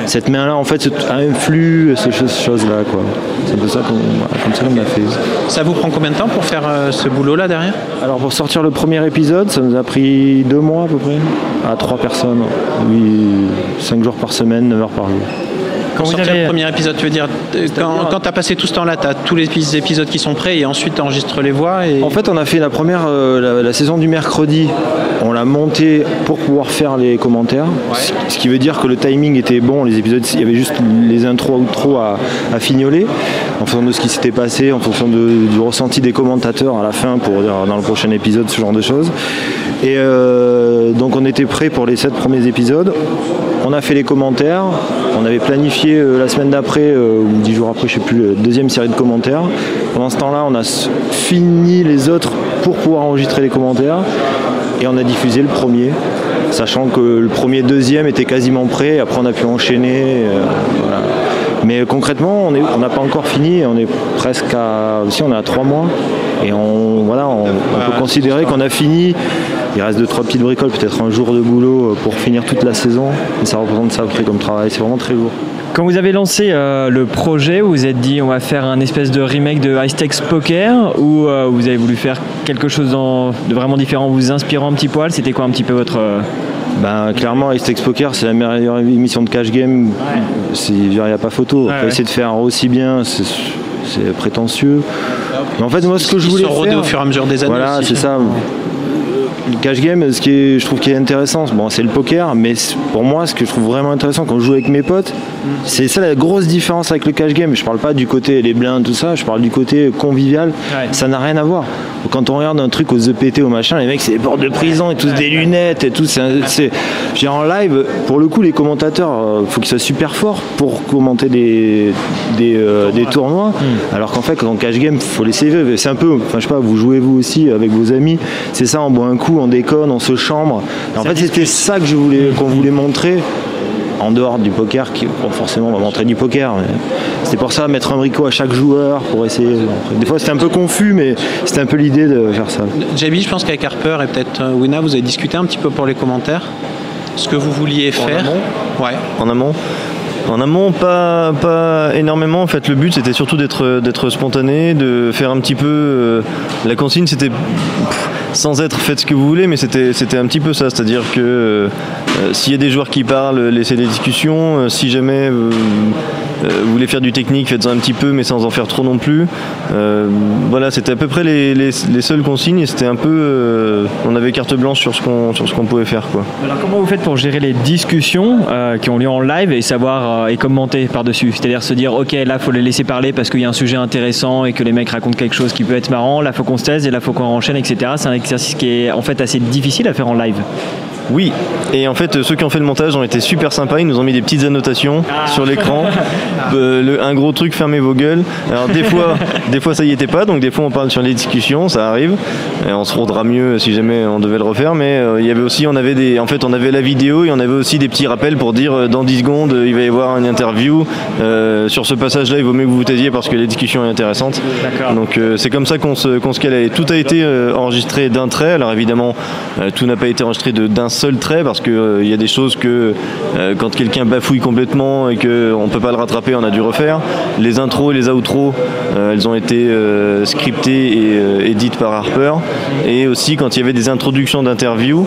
Cette main-là, en fait, a influe ces choses- choses-là. quoi. C'est un peu ça qu'on comme ça qu'on a fait. Ça vous prend combien de temps pour faire euh, ce boulot-là derrière? Alors pour sortir le premier épisode, ça nous a pris deux mois à peu près, à trois personnes. Oui, cinq jours par semaine, 9 heures par jour. Quand vous sortir avez- le premier épisode, tu veux dire, euh, quand, tu as passé tout ce temps-là, tu as tous les épis- épisodes qui sont prêts et ensuite tu enregistres les voix. Et... En fait, on a fait la première, euh, la, la saison du mercredi, on l'a montée pour pouvoir faire les commentaires. Ce- Ce qui veut dire que le timing était bon, les épisodes, il y avait juste les intros, outros à, à fignoler, en fonction de ce qui s'était passé, en fonction de- du ressenti des commentateurs à la fin pour dire dans le prochain épisode, ce genre de choses. Et euh, donc on était prêt pour les sept premiers épisodes. On a fait les commentaires. On avait planifié euh, la semaine d'après, euh, ou dix jours après, je sais plus, la deuxième série de commentaires. Pendant ce temps-là, on a fini les autres pour pouvoir enregistrer les commentaires. Et on a diffusé le premier, sachant que le premier, deuxième était quasiment prêt. Après, on a pu enchaîner. euh, voilà. Mais concrètement, on n'a pas encore fini. On est presque à, si on est à trois mois. Et on, voilà, on, on peut considérer qu'on a fini. Il reste deux trois petites bricoles, peut-être un jour de boulot euh, pour finir toute la saison. Et ça représente ça après comme travail. C'est vraiment très lourd. Quand vous avez lancé euh, le projet, vous vous êtes dit on va faire un espèce de remake de High Stakes Poker ou euh, vous avez voulu faire quelque chose dans- de vraiment différent, vous inspirant un petit poil? C'était quoi un petit peu votre... euh, Ben, clairement, Ice Poker, c'est la meilleure émission de cash game. Il n'y a pas photo. Après, ouais. essayer de faire aussi bien, c'est prétentieux. Mais en fait, moi, ce que je Ils voulais sont rodés faire, au fur et à mesure des années Voilà, c'est ça. Le cash game, ce qui est, je trouve qui est intéressant, bon, c'est le poker, mais pour moi, ce que je trouve vraiment intéressant quand je joue avec mes potes, c'est ça la grosse différence avec le cash game. Je parle pas du côté les blindes, tout ça, je parle du côté convivial. Ça n'a rien à voir. Quand on regarde un truc aux EPT, au machin, les mecs, c'est des portes de prison et tous des lunettes et tout. c'est en live, pour le coup, les commentateurs, il faut qu'ils soient super forts pour commenter des, des, euh, des tournois. Alors qu'en fait, quand on cash game, faut laisser vivre. C'est un peu, enfin, je sais pas, vous jouez vous aussi avec vos amis. C'est ça, on boit un coup, on déconne, on se chambre. Et en fait, c'était ça que je voulais, qu'on voulait montrer. En dehors du poker, qui bon, forcément on va montrer du poker, mais c'était pour ça mettre un bricot à chaque joueur pour essayer. Des fois c'était un peu confus, mais c'était un peu l'idée de faire ça. JB, je pense qu'avec Harper et peut-être euh, Wina, vous avez discuté un petit peu pour les commentaires. Ce que vous vouliez faire. Ouais. En amont en amont, pas, pas énormément. En fait, le but c'était surtout d'être d'être spontané, de faire un petit peu. euh, la consigne, c'était pff, sans être faites ce que vous voulez, mais c'était un petit peu ça. C'est-à-dire que euh, euh, s'il y a des joueurs qui parlent, laissez des discussions. Euh, si jamais euh, euh, vous voulez faire du technique, faites-en un petit peu, mais sans en faire trop non plus. Euh, voilà, c'était à peu près les, les- les seules consignes. C'était un peu, euh, on avait carte blanche sur ce qu'on sur pouvait faire, quoi. Alors comment vous faites pour gérer les discussions euh, qui ont lieu en live et savoir euh, et commenter par-dessus? C'est-à-dire se dire ok là faut les laisser parler parce qu'il y a un sujet intéressant et que les mecs racontent quelque chose qui peut être marrant, là faut qu'on se taise et là faut qu'on enchaîne etc. exercice qui est en fait assez difficile à faire en live. Oui, et en fait, ceux qui ont fait le montage ont été super sympas. Ils nous ont mis des petites annotations sur l'écran. *laughs* Euh, le- un gros truc, fermez vos gueules. Alors, des fois, *laughs* des fois ça y était pas. Donc, des fois, on parle sur les discussions, ça arrive. Et on se rendra mieux si jamais on devait le refaire. Mais euh, il y avait aussi, on avait des, en fait, on avait la vidéo et on avait aussi des petits rappels pour dire euh, dans 10 secondes, euh, il va y avoir une interview. Euh, sur ce passage-là, il vaut mieux que vous vous taisiez parce que la discussion est intéressante. Donc, euh, c'est comme ça qu'on se, qu'on se calait. Tout a été euh, enregistré d'un trait. Alors, évidemment, euh, tout n'a pas été enregistré de- d'un seul trait parce qu'il y a des choses que euh, quand quelqu'un bafouille complètement et qu'on ne peut pas le rattraper, on a dû refaire. Les intros et les outros, euh, elles ont été euh, scriptées et euh, édites par Harper. Et aussi quand il y avait des introductions d'interviews,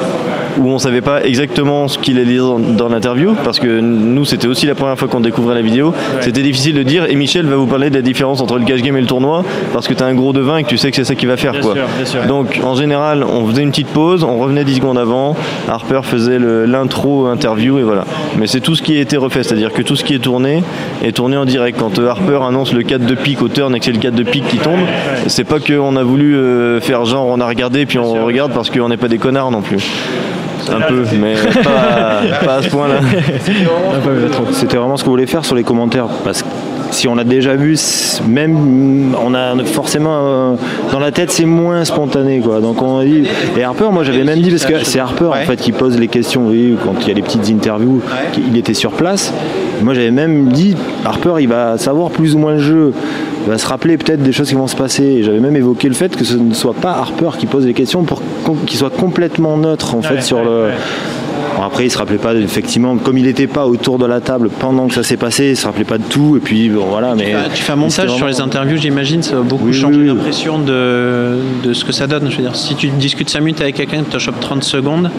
où on savait pas exactement ce qu'il allait dire dans, dans l'interview, parce que nous, c'était aussi la première fois qu'on découvrait la vidéo. C'était difficile de dire, et Michel va vous parler de la différence entre le cash game et le tournoi, parce que tu as un gros devin et que tu sais que c'est ça qu'il va faire. Bien quoi. sûr, bien sûr. Donc, en général, on faisait une petite pause, on revenait 10 secondes avant, Harper faisait l'intro interview, et voilà. Mais c'est tout ce qui a été refait, c'est-à-dire que tout ce qui est tourné est tourné en direct. Quand euh, Harper annonce le 4 de pique au turn et que c'est le 4 de pique qui tombe, c'est pas qu'on a voulu euh, faire genre on a regardé puis on regarde parce qu'on n'est pas des connards non plus. Un peu, mais *laughs* pas, pas à ce point-là. C'était vraiment ce qu'on voulait faire sur les commentaires. Parce que si on l'a déjà vu, même on a forcément euh, dans la tête c'est moins spontané quoi. Donc on dit et Harper, moi j'avais même dit parce que c'est Harper en fait qui pose les questions. Vous voyez, quand il y a les petites interviews, il était sur place. Moi j'avais même dit Harper, il va savoir plus ou moins le jeu. Il va se rappeler peut-être des choses qui vont se passer. J'avais même évoqué le fait que ce ne soit pas Harper qui pose les questions pour qu'il soit complètement neutre en fait sur ouais, le. ouais. Après, il se rappelait pas effectivement, comme il n'était pas autour de la table pendant que ça s'est passé, il se rappelait pas de tout. Et puis bon, voilà. Mais tu fais un montage sur les interviews, j'imagine, ça va beaucoup Oui, changer oui. l'impression de, de ce que ça donne. Je veux dire, si tu discutes 5 minutes avec quelqu'un, que tu chopes 30 secondes,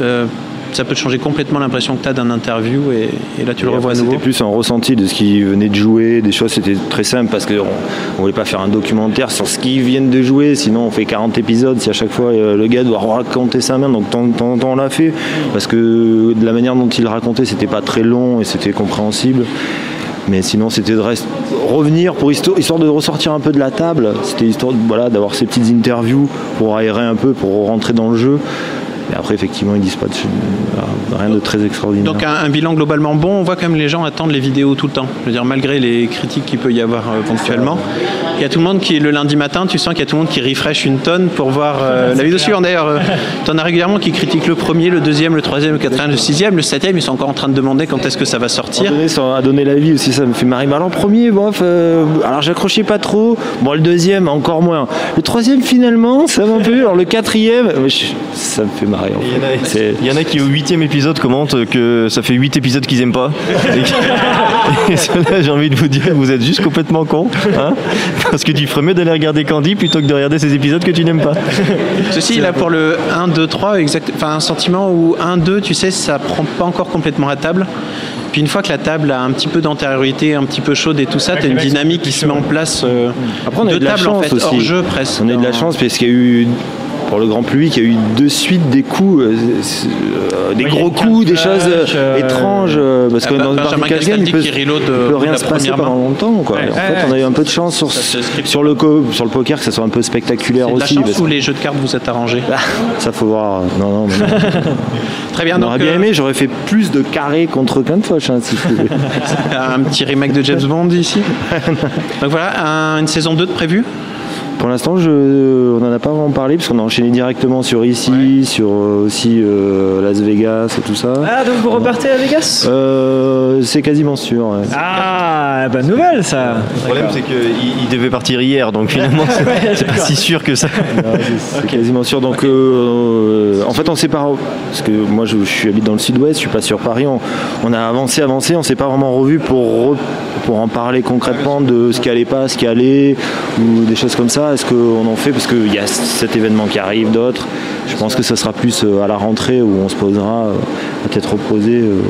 euh, ça peut te changer complètement l'impression que tu as d'un interview et, et là tu le revois à nouveau. C'était plus un ressenti de ce qui venait de jouer, des choses, c'était très simple parce qu'on ne voulait pas faire un documentaire sur ce qu'ils viennent de jouer, sinon on fait 40 épisodes si à chaque fois euh, le gars doit raconter sa main, donc de temps on l'a fait parce que de la manière dont il racontait, c'était pas très long et c'était compréhensible. Mais sinon, c'était de rest- revenir pour histoire, histoire de ressortir un peu de la table. C'était histoire de- voilà, d'avoir ces petites interviews pour aérer un peu, pour rentrer dans le jeu. Et après, effectivement, ils disent pas de, rien de très extraordinaire. Donc un, un bilan globalement bon, on voit quand même les gens attendent les vidéos tout le temps. Je veux dire, malgré les critiques qu'il peut y avoir euh, ponctuellement, il y a tout le monde qui, le lundi matin, tu sens qu'il y a tout le monde qui refresh une tonne pour voir euh, la vidéo suivante. D'ailleurs, tu en as régulièrement qui critiquent le premier, le deuxième, le troisième, le quatrième, le sixième, le septième, ils sont encore en train de demander quand est-ce que ça va sortir. donné, a donné la vie aussi, ça me fait marrer. Mais alors, premier, bof, euh, alors j'accrochais pas trop. Bon, le deuxième, encore moins. Le troisième, finalement, ça m'a un peu. Alors, le quatrième, euh, ça me fait marrer. en Il y en a- fait. C'est- Il y en a qui au huitième épisode commentent que ça fait huit épisodes qu'ils aiment pas. *laughs* Et, *laughs* et j'ai envie de vous dire, vous êtes juste complètement cons. hein, parce que tu ferais mieux d'aller regarder Candy plutôt que de regarder ces épisodes que tu n'aimes pas. *laughs* Ceci, là, pour le 1, 2, 3, exact, enfin, un sentiment où 1, 2, tu sais, ça prend pas encore complètement la table. Puis une fois que la table a un petit peu d'antériorité, un petit peu chaude et tout ça, tu as une dynamique qui se met en place. euh, Après, on a de la table, chance en fait, aussi. hors jeu presque. On a eu de la chance parce qu'il y a eu. Pour le grand public, il y a eu de suite des coups, euh, euh, des Oui, gros coups, des choses euh, étranges. parce que ah, dans le Benjamin game, il peut, il peut de rien se passer pendant longtemps. Quoi. Ouais, en fait, on a eu un peu de chance sur, sur, le, co- sur le poker, que ça soit un peu spectaculaire de la aussi. chance ou les jeux de cartes vous êtes arrangés Ça faut voir. Non, non, mais non. *laughs* Très bien, aurait bien aimé, j'aurais fait plus de carrés contre hein, si je pouvais. *laughs* un petit remake de James Bond ici. *laughs* Donc voilà, un- une saison 2 de prévue Pour l'instant, je, on n'en a pas vraiment parlé parce qu'on a enchaîné directement sur ici, sur euh, aussi euh, Las Vegas et tout ça. Ah, donc vous repartez à Vegas? Euh, c'est quasiment sûr. ouais. Ah, bonne nouvelle ça. Le problème, c'est qu'il il devait partir hier, donc *laughs* finalement, c'est pas si sûr que ça. *laughs* C'est quasiment sûr. Donc, euh, en fait, on sait pas. Parce que moi, je, je suis habite dans le sud-ouest, je suis pas sur Paris. On, on a avancé, avancé, on s'est pas vraiment revu pour, re- pour en parler concrètement de ce qui allait pas, ce qui allait, ou des choses comme ça. Est-ce qu'on en fait Parce qu'il y a cet événement qui arrive, d'autres. Je pense que ça sera plus euh, à la rentrée où on se posera, euh, peut-être reposer, euh,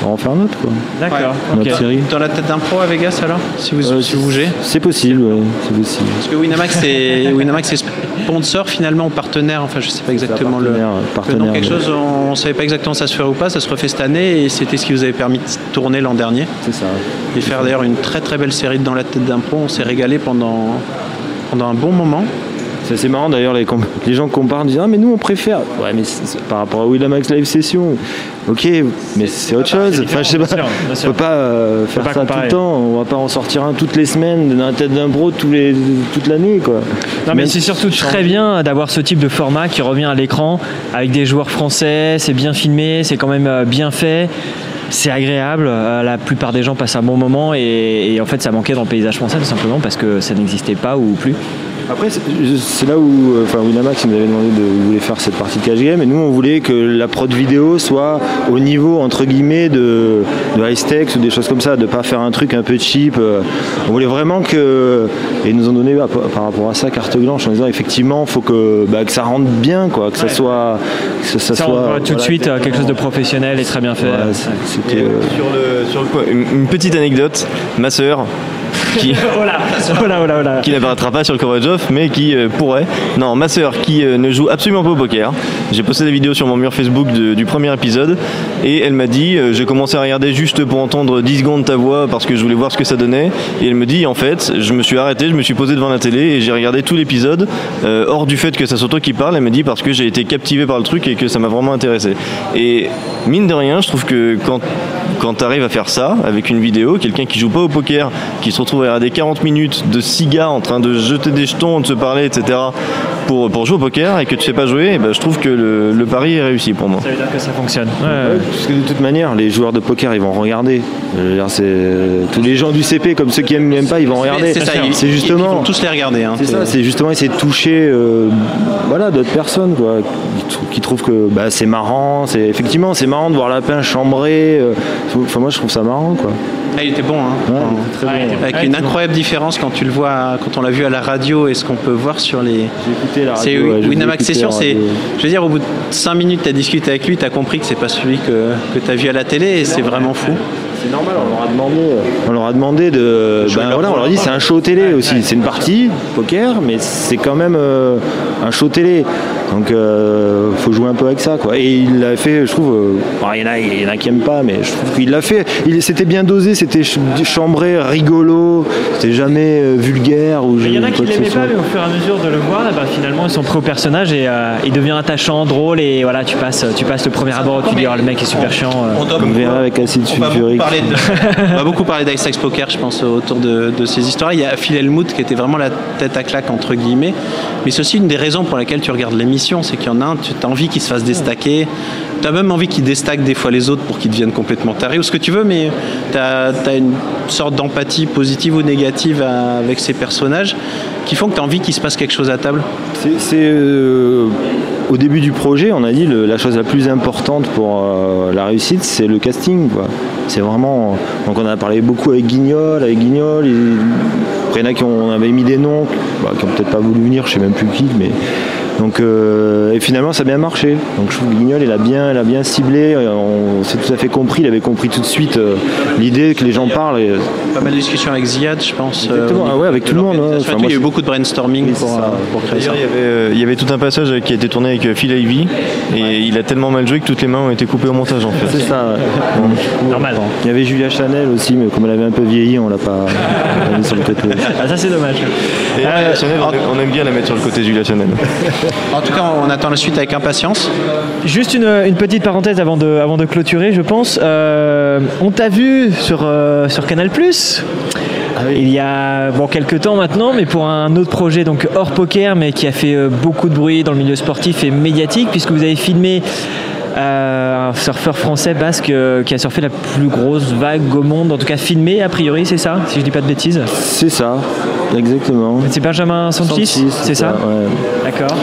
pour en faire un autre. Quoi. D'accord. Notre Ok. série. Dans la tête d'un pro à Vegas alors Si vous, Euh, si vous bougez C'est possible, ouais, c'est possible. Parce que Winamax c'est *laughs* Winamax c'est sponsor finalement ou partenaire, enfin je sais pas exactement le, partenaire, le partenaire, nom, quelque ouais. chose, on, on savait pas exactement ça se ferait ou pas, ça se refait cette année et c'était ce qui vous avait permis de tourner l'an dernier. C'est ça. Et faire d'ailleurs une très très belle série de dans la tête d'un pro, on s'est régalé pendant, pendant un bon moment. C'est assez marrant d'ailleurs, les, *laughs* les gens comparent, disent Ah, mais nous on préfère. Ouais, mais c'est- c'est par rapport à Winamax Live Session. Ok, mais c'est autre chose. Enfin, je sais pas. bien sûr, bien On peut pas euh, faire pas ça comparer. tout le temps. On va pas en sortir un toutes les semaines dans la tête d'un bro tous les, toute l'année, quoi. Non mais c'est surtout très bien d'avoir ce type de format qui revient à l'écran avec des joueurs français, c'est bien filmé, c'est quand même euh, bien fait. C'est agréable, euh, la plupart des gens passent un bon moment et, et en fait ça manquait dans le paysage français tout simplement parce que ça n'existait pas ou plus. Après, c'est là où euh, enfin, Winamax nous avait demandé de voulait faire cette partie de cash game et nous on voulait que la prod vidéo soit au niveau entre guillemets de, de High Stakes ou des choses comme ça, de pas faire un truc un peu cheap. euh. On voulait vraiment que. Et ils nous ont donné bah, par rapport à ça carte blanche en disant effectivement faut que, bah, que ça rentre bien, quoi, que ça soit. Que ça, ça Ça, on soit tout de suite quelque chose de professionnel et très bien fait. Et euh, sur le, sur le point, une, une petite anecdote, ma sœur, *laughs* qui, voilà, voilà, voilà, voilà. qui n'apparaîtra pas sur le coverage off, mais qui euh, pourrait. Non, ma sœur qui euh, ne joue absolument pas au poker. J'ai posté des vidéos sur mon mur Facebook de- du premier épisode et elle m'a dit euh, j'ai commencé à regarder juste pour entendre 10 secondes ta voix parce que je voulais voir ce que ça donnait. Et elle me dit en fait, je me suis arrêté, je me suis posé devant la télé et j'ai regardé tout l'épisode euh, hors du fait que ça soit toi qui parle. Elle me dit parce que j'ai été captivé par le truc et que ça m'a vraiment intéressé. Et mine de rien, je trouve que quand quand tu arrives à faire ça avec une vidéo, quelqu'un qui joue pas au poker, qui se retrouve à regarder 40 minutes de six gars en train de jeter des jetons, de se parler, etc., pour, pour jouer au poker et que tu sais pas jouer, eh ben, je trouve que le, pari est réussi pour moi. Ça veut dire que ça fonctionne. Parce que de toute manière, les joueurs de poker, ils vont regarder. Tous les gens du CP, comme ceux qui aiment même pas, ils vont regarder. C'est ça, ils- justement. vont tous les regarder. hein. C'est ça, c'est justement essayer de toucher, euh, voilà, d'autres personnes, quoi, qui, trou- qui trouvent que bah, c'est marrant. C'est effectivement, c'est marrant de voir Lapin chambrer. euh, Enfin, moi, je trouve ça marrant, quoi. Ah, il était bon, hein. Ouais, très bon. Avec une bon. incroyable différence quand tu le vois, quand on l'a vu à la radio et ce qu'on peut voir sur les. la C'est radio, ouais, Winamax Session, c'est. Je veux dire, au bout de 5 minutes, tu as discuté avec lui, tu as compris que c'est pas celui que, que tu as vu à la télé et c'est vraiment fou. C'est normal, on leur a demandé. On leur a demandé de. Ben voilà, on leur dit c'est un show télé aussi. C'est une partie poker, mais c'est quand même euh, un show télé. Donc euh, faut jouer un peu avec ça, quoi. Et il l'a fait, je trouve. euh, il y en a, il y en a qui aiment pas, mais je trouve qu'il l'a fait. C'était bien dosé, c'était ch- chambré, rigolo. C'était jamais euh, vulgaire ou. Il y en a qui ce l'aimaient pas, mais au fur et à mesure de le voir, là, bah, finalement ils sont pris au personnage et euh, il devient attachant, drôle et voilà, tu passes, tu passes le premier abord, tu dis oh, le mec est super chiant. euh. Comme verra avec acide On sulfurique. de- *laughs* on va beaucoup parler d'Ice Axe Poker, je pense, autour de, de ces histoires. Il y a Phil Helmut qui était vraiment la tête à claque, entre guillemets. Mais c'est aussi une des raisons pour laquelle tu regardes l'émission, c'est qu'il y en a un, tu as envie qu'il se fasse déstacker. Tu as même envie qu'il déstaque des fois les autres pour qu'ils deviennent complètement tarés ou ce que tu veux, mais tu as, une sorte d'empathie positive ou négative avec ces personnages qui font que tu as envie qu'il se passe quelque chose à table. C'est- euh, au début du projet, on a dit le- la chose la plus importante pour euh, la réussite, c'est le casting. C'est vraiment. Donc on a parlé beaucoup avec Guignol, avec Guignol. il- Après qui on avait mis des noms, bah, qui ont peut-être pas voulu venir, je sais même plus qui, mais. Donc, euh, et finalement, ça a bien marché. Donc, je trouve que Guignol, il a bien, il a bien ciblé. euh, On s'est tout à fait compris. Il avait compris tout de suite euh, l'idée que les gens parlent. et- Pas mal de discussions avec Ziad, je pense. Exactement, ah ouais, avec tout le monde, et Enfin, moi, il y a eu beaucoup de brainstorming pour, pour créer ça. Il y, avait, euh, il y avait tout un passage qui a été tourné avec Phil Ivey et il a tellement mal joué que toutes les mains ont été coupées au montage en fait. C'est ça, ouais. Normal. Il y avait Julia Chanel aussi, mais comme elle avait un peu vieilli, on l'a pas on mis sur le côté. Ah, ça c'est dommage. Et Julia Chanel, on, aime- on aime bien la mettre sur le côté Julia Chanel. En tout cas, on attend la suite avec impatience. Juste une, une petite parenthèse avant de, avant de clôturer, je pense. Euh, on t'a vu sur, euh, sur Canal il y a bon, quelques temps maintenant, mais pour un autre projet donc hors poker, mais qui a fait euh, beaucoup de bruit dans le milieu sportif et médiatique, puisque vous avez filmé euh, un surfeur français basque euh, qui a surfé la plus grosse vague au monde, en tout cas filmé a priori, c'est ça, si je dis pas de bêtises? C'est ça, exactement. C'est Benjamin Santis, c'est ça, ouais. D'accord.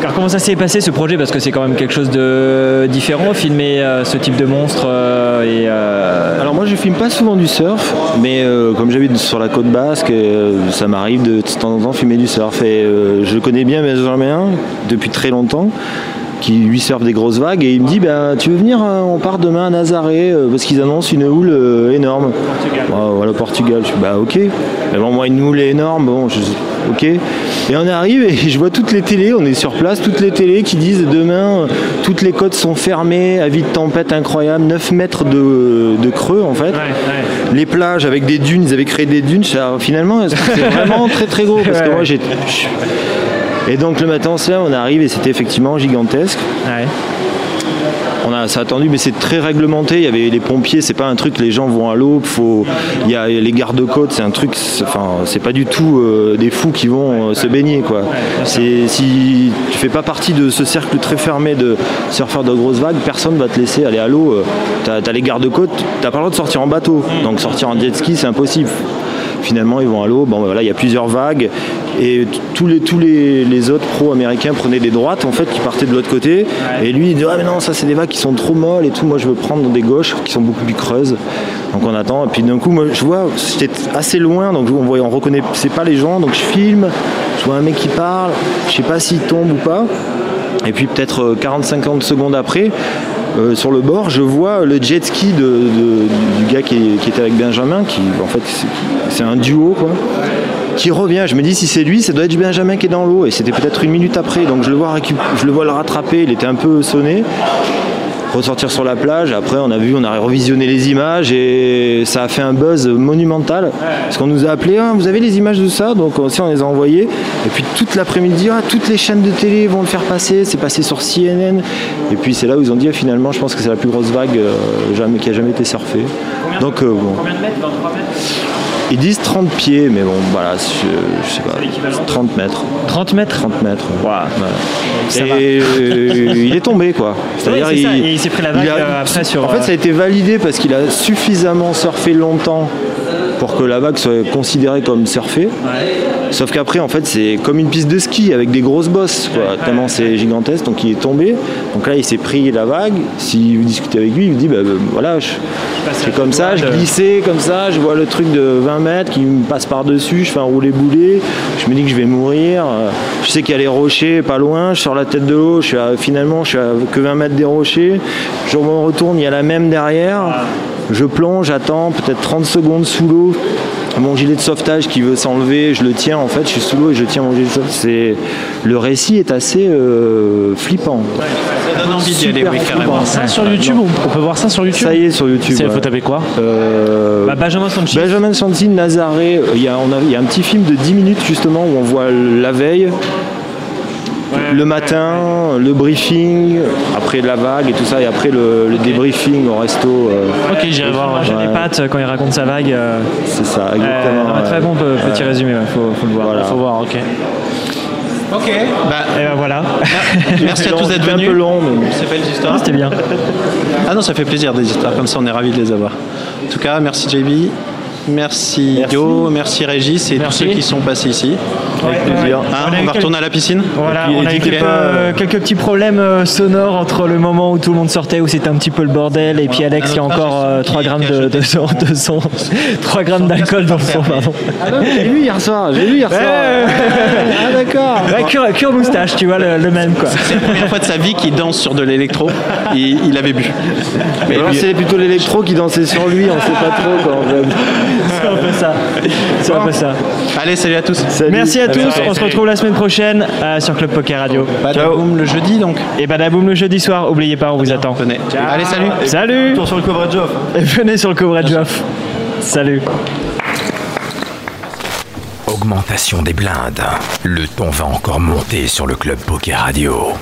Alors comment ça s'est passé ce projet? Parce que c'est quand même quelque chose de différent, filmer euh, ce type de monstre euh, et... euh, Alors moi je filme pas souvent du surf, mais comme j'habite sur la côte basque, ça m'arrive de, de temps en temps filmer du surf. Et je connais bien Benjamin depuis très longtemps, qui lui surfe des grosses vagues, et il me dit bah, tu veux venir, on part demain à Nazaré, parce qu'ils annoncent une houle énorme. Bon, voilà, Portugal. Je suis bah ok. Mais bon, moi une houle énorme, bon, ok. Et on arrive et *laughs* je vois toutes les télés, on est sur place, toutes les télés qui disent demain, euh, toutes les côtes sont fermées, avis de tempête incroyable, 9 mètres de, de creux en fait. Les plages avec des dunes, ils avaient créé des dunes, ça, finalement c'est vraiment très très gros? Parce que moi j'ai. Et donc le matin, là, on arrive et c'était effectivement gigantesque. A, ça a attendu, mais c'est très réglementé. Il y avait les pompiers, c'est pas un truc, les gens vont à l'eau. Faut, il y a les gardes-côtes, c'est un truc, enfin, c'est pas du tout euh, des fous qui vont euh, se baigner, si tu fais pas partie de ce cercle très fermé de surfeurs de grosses vagues, personne va te laisser aller à l'eau. Euh, T'as as les gardes-côtes, t'as pas le droit de sortir en bateau, donc sortir en jet ski, c'est impossible. Finalement, ils vont à l'eau. Bon, voilà, il y a plusieurs vagues. Et tous les, tous les, les autres pros américains prenaient des droites, en fait, qui partaient de l'autre côté. Et lui, il dit, ah, mais non, ça, c'est des vagues qui sont trop molles et tout. Moi, je veux prendre des gauches qui sont beaucoup plus creuses. Donc, on attend. Et puis, d'un coup, moi, je vois, j'étais assez loin, donc on, voit, on reconnaît, c'est pas les gens. Donc, je filme. Je vois un mec qui parle. Je sais pas s'il tombe ou pas. Et puis peut-être euh, 40-50 secondes après, euh, sur le bord, je vois le jet ski du gars qui, était avec Benjamin, qui en fait c'est- un duo quoi, qui revient. Je me dis si c'est lui, ça doit être Benjamin qui est dans l'eau. Et c'était peut-être une minute après, donc je vois je le vois le rattraper. Il était un peu sonné. Ressortir sur la plage, après on a vu, on a revisionné les images et ça a fait un buzz monumental. Parce qu'on nous a appelé, Ah, vous avez les images de ça? Donc aussi on les a envoyées. Et puis toute l'après-midi, ah, toutes les chaînes de télé vont le faire passer, c'est passé sur CNN. Et puis c'est là où ils ont dit, ah, finalement je pense que c'est la plus grosse vague euh, jamais, qui a jamais été surfée. Donc euh, bon. Combien de mètres? 23 mètres? Ils disent 30 pieds, mais bon voilà, je, je sais pas. 30 mètres. 30 mètres 30 mètres. Voilà. Ça Et euh, il est tombé quoi. C'est-à-dire il s'est pris la vague, euh, après sur, En fait, euh, ça a été validé parce qu'il a suffisamment surfé longtemps pour que la vague soit considérée comme surfée. Sauf qu'après, en fait, c'est comme une piste de ski avec des grosses bosses, quoi. Tellement c'est gigantesque, donc il est tombé. Donc là, il s'est pris la vague. Si vous discutez avec lui, il vous dit, bah, bah, voilà, je, c'est comme ça, je glissais comme ça, je vois le truc de 20 mètres qui me passe par-dessus, je fais un roulé-boulé, je me dis que je vais mourir. Euh, Je sais qu'il y a les rochers pas loin, je sors la tête de l'eau, je suis à- finalement, je suis à que 20 mètres des rochers. Je me retourne, il y a la même derrière. Je plonge, j'attends peut-être 30 secondes sous l'eau. Mon gilet de sauvetage qui veut s'enlever, je le tiens en fait, je suis sous l'eau et je tiens mon gilet de sauvetage. C'est... Le récit est assez euh, flippant. Ça donne envie d'y aller, oui, carrément. Ça sur YouTube, on, on peut voir ça sur YouTube Ça y est sur YouTube. C'est- ouais. faut taper quoi? Euh, Bah, Benjamin Sanchez. Benjamin Sanchez, Nazaré, il y, a, on a- il y a un petit film de 10 minutes justement où on voit la veille, le matin, le briefing, après la vague et tout ça, et après le, le débriefing au resto. euh, Ok, j'irai voir. Manger Ouais. des pâtes quand il raconte sa vague. euh, C'est ça, euh, exactement. un très bon pe- petit résumé, ouais, faut, faut le voir. Voilà. Faut voir, ok. Ok, bah, Et ben voilà, merci à tous d'être C'était un venus. peu long, mais C'est histoires. c'était bien. Ah non, ça fait plaisir des histoires comme ça, on est ravis de les avoir. En tout cas, merci JB, merci, Merci. Yo, merci Régis et Merci. tous ceux qui sont passés ici. avec plaisir. Hein, On va retourner à la piscine Voilà, puis, on a eu quelques, euh, quelques petits problèmes euh, sonores entre le moment où tout le monde sortait, où c'était un petit peu le bordel, et puis Alex qui a encore euh, qui- 3 grammes de, de son, de son- 3 grammes d'alcool dans le son, pardon. Ah non, j'ai vu hier soir, j'ai vu hier soir. Ah d'accord. Ouais, cure, cure moustache, tu vois, le, le même quoi. C'est la première fois de sa vie qu'il danse sur de l'électro. Il, il avait bu. Mais alors c'est plutôt l'électro qui dansait sur lui, on sait pas trop quoi en fait. C'est un peu ça. C'est un peu ça. Allez, salut à tous. Salut. Merci à tous, on se retrouve la semaine prochaine euh, sur Club Poker Radio. Badaboum le jeudi donc. Et badaboum le jeudi soir, oubliez pas, on vous attend. Venez. Allez, salut. Salut Tour sur le coverage off. Et venez sur le coverage off. Salut Augmentation des blindes. Le ton va encore monter sur le Club Poker Radio.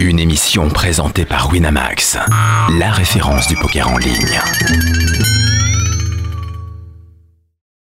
Une émission présentée par Winamax, la référence du poker en ligne.